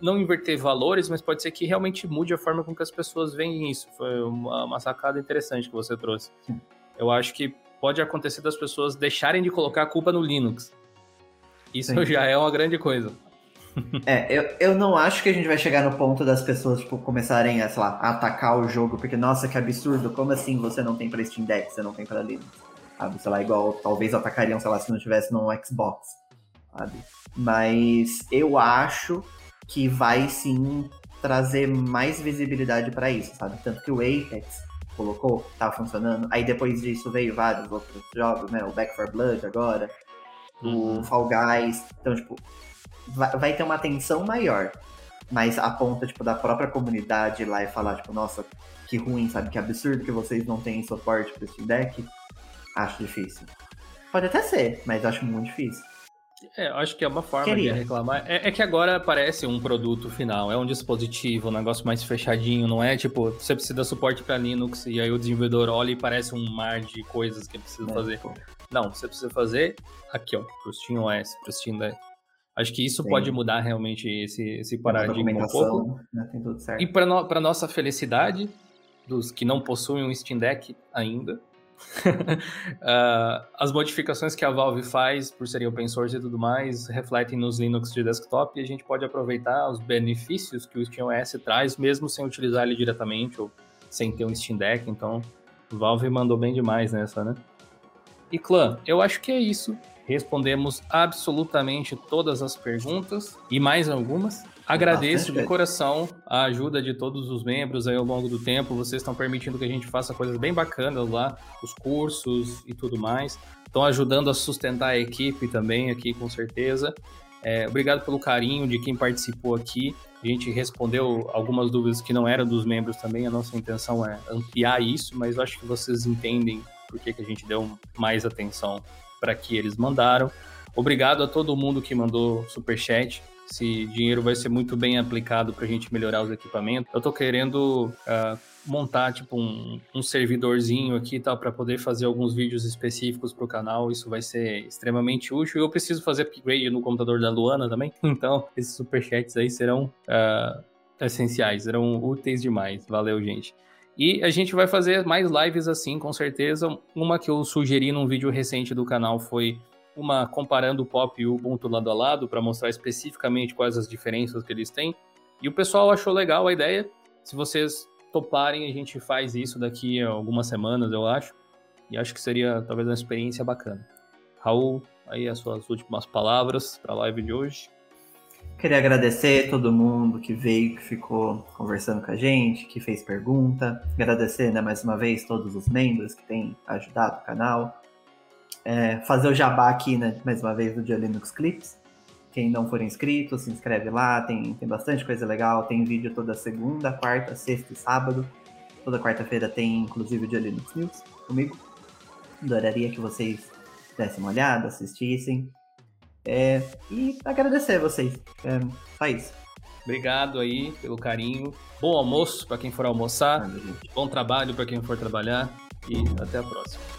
não inverter valores, mas pode ser que realmente mude a forma com que as pessoas veem isso. Foi uma, uma sacada interessante que você trouxe. Eu acho que pode acontecer das pessoas deixarem de colocar a culpa no Linux. Isso Sim. já é uma grande coisa. É, eu, eu não acho que a gente vai chegar no ponto das pessoas, tipo, começarem a, sei lá, atacar o jogo, porque, nossa, que absurdo, como assim você não tem pra Steam Deck, você não tem pra Linux? Sabe, sei lá, igual, talvez atacariam, sei lá, se não tivesse no Xbox, sabe? Mas eu acho que vai sim trazer mais visibilidade para isso, sabe? Tanto que o Apex colocou, tava funcionando, aí depois disso veio vários outros jogos, né? O Back 4 Blood agora, uhum. o Fall Guys, então, tipo, vai, vai ter uma atenção maior. Mas a ponta, tipo, da própria comunidade ir lá e falar, tipo, nossa, que ruim, sabe? Que absurdo que vocês não têm suporte pro Steam Deck. Acho difícil. Pode até ser, mas acho muito difícil. É, acho que é uma forma Queria. de reclamar. É, é, que agora parece um produto final, é um dispositivo, um negócio mais fechadinho, não é tipo, você precisa de suporte para Linux e aí o desenvolvedor olha e parece um mar de coisas que precisa é, fazer. Pô. Não, você precisa fazer aqui, ó, pro SteamOS, pro Steam Deck. Acho que isso Sim. pode mudar realmente esse, esse paradigma um pouco. Né? E para no, nossa felicidade, dos que não possuem um Steam Deck ainda, uh, as modificações que a Valve faz por serem open source e tudo mais refletem nos Linux de desktop e a gente pode aproveitar os benefícios que o SteamOS traz, mesmo sem utilizar ele diretamente ou sem ter um Steam Deck. Então, Valve mandou bem demais nessa, né? E clã, eu acho que é isso. Respondemos absolutamente todas as perguntas e mais algumas. Agradeço de coração a ajuda de todos os membros aí ao longo do tempo. Vocês estão permitindo que a gente faça coisas bem bacanas lá, os cursos e tudo mais. Estão ajudando a sustentar a equipe também aqui, com certeza. É, obrigado pelo carinho de quem participou aqui. A gente respondeu algumas dúvidas que não eram dos membros também. A nossa intenção é ampliar isso, mas eu acho que vocês entendem por que, que a gente deu mais atenção para que eles mandaram. Obrigado a todo mundo que mandou superchat. Esse dinheiro vai ser muito bem aplicado para a gente melhorar os equipamentos. Eu estou querendo uh, montar tipo um, um servidorzinho aqui tal para poder fazer alguns vídeos específicos para o canal. Isso vai ser extremamente útil. Eu preciso fazer upgrade no computador da Luana também, então esses superchats aí serão uh, essenciais, serão úteis demais. Valeu, gente. E a gente vai fazer mais lives assim, com certeza. Uma que eu sugeri num vídeo recente do canal foi uma comparando o Pop e o Ubuntu lado a lado para mostrar especificamente quais as diferenças que eles têm. E o pessoal achou legal a ideia. Se vocês toparem, a gente faz isso daqui a algumas semanas, eu acho. E acho que seria talvez uma experiência bacana. Raul, aí as suas últimas palavras para a live de hoje. Queria agradecer todo mundo que veio, que ficou conversando com a gente, que fez pergunta. Agradecer né, mais uma vez todos os membros que têm ajudado o canal. É, fazer o jabá aqui, né, mais uma vez, do Dia Linux Clips. Quem não for inscrito, se inscreve lá, tem, tem bastante coisa legal. Tem vídeo toda segunda, quarta, sexta e sábado. Toda quarta-feira tem, inclusive, o Dia Linux News comigo. Adoraria que vocês dessem uma olhada, assistissem. É, e agradecer a vocês. É, só isso. Obrigado aí pelo carinho. Bom almoço para quem for almoçar. Bom trabalho para quem for trabalhar. E até a próxima.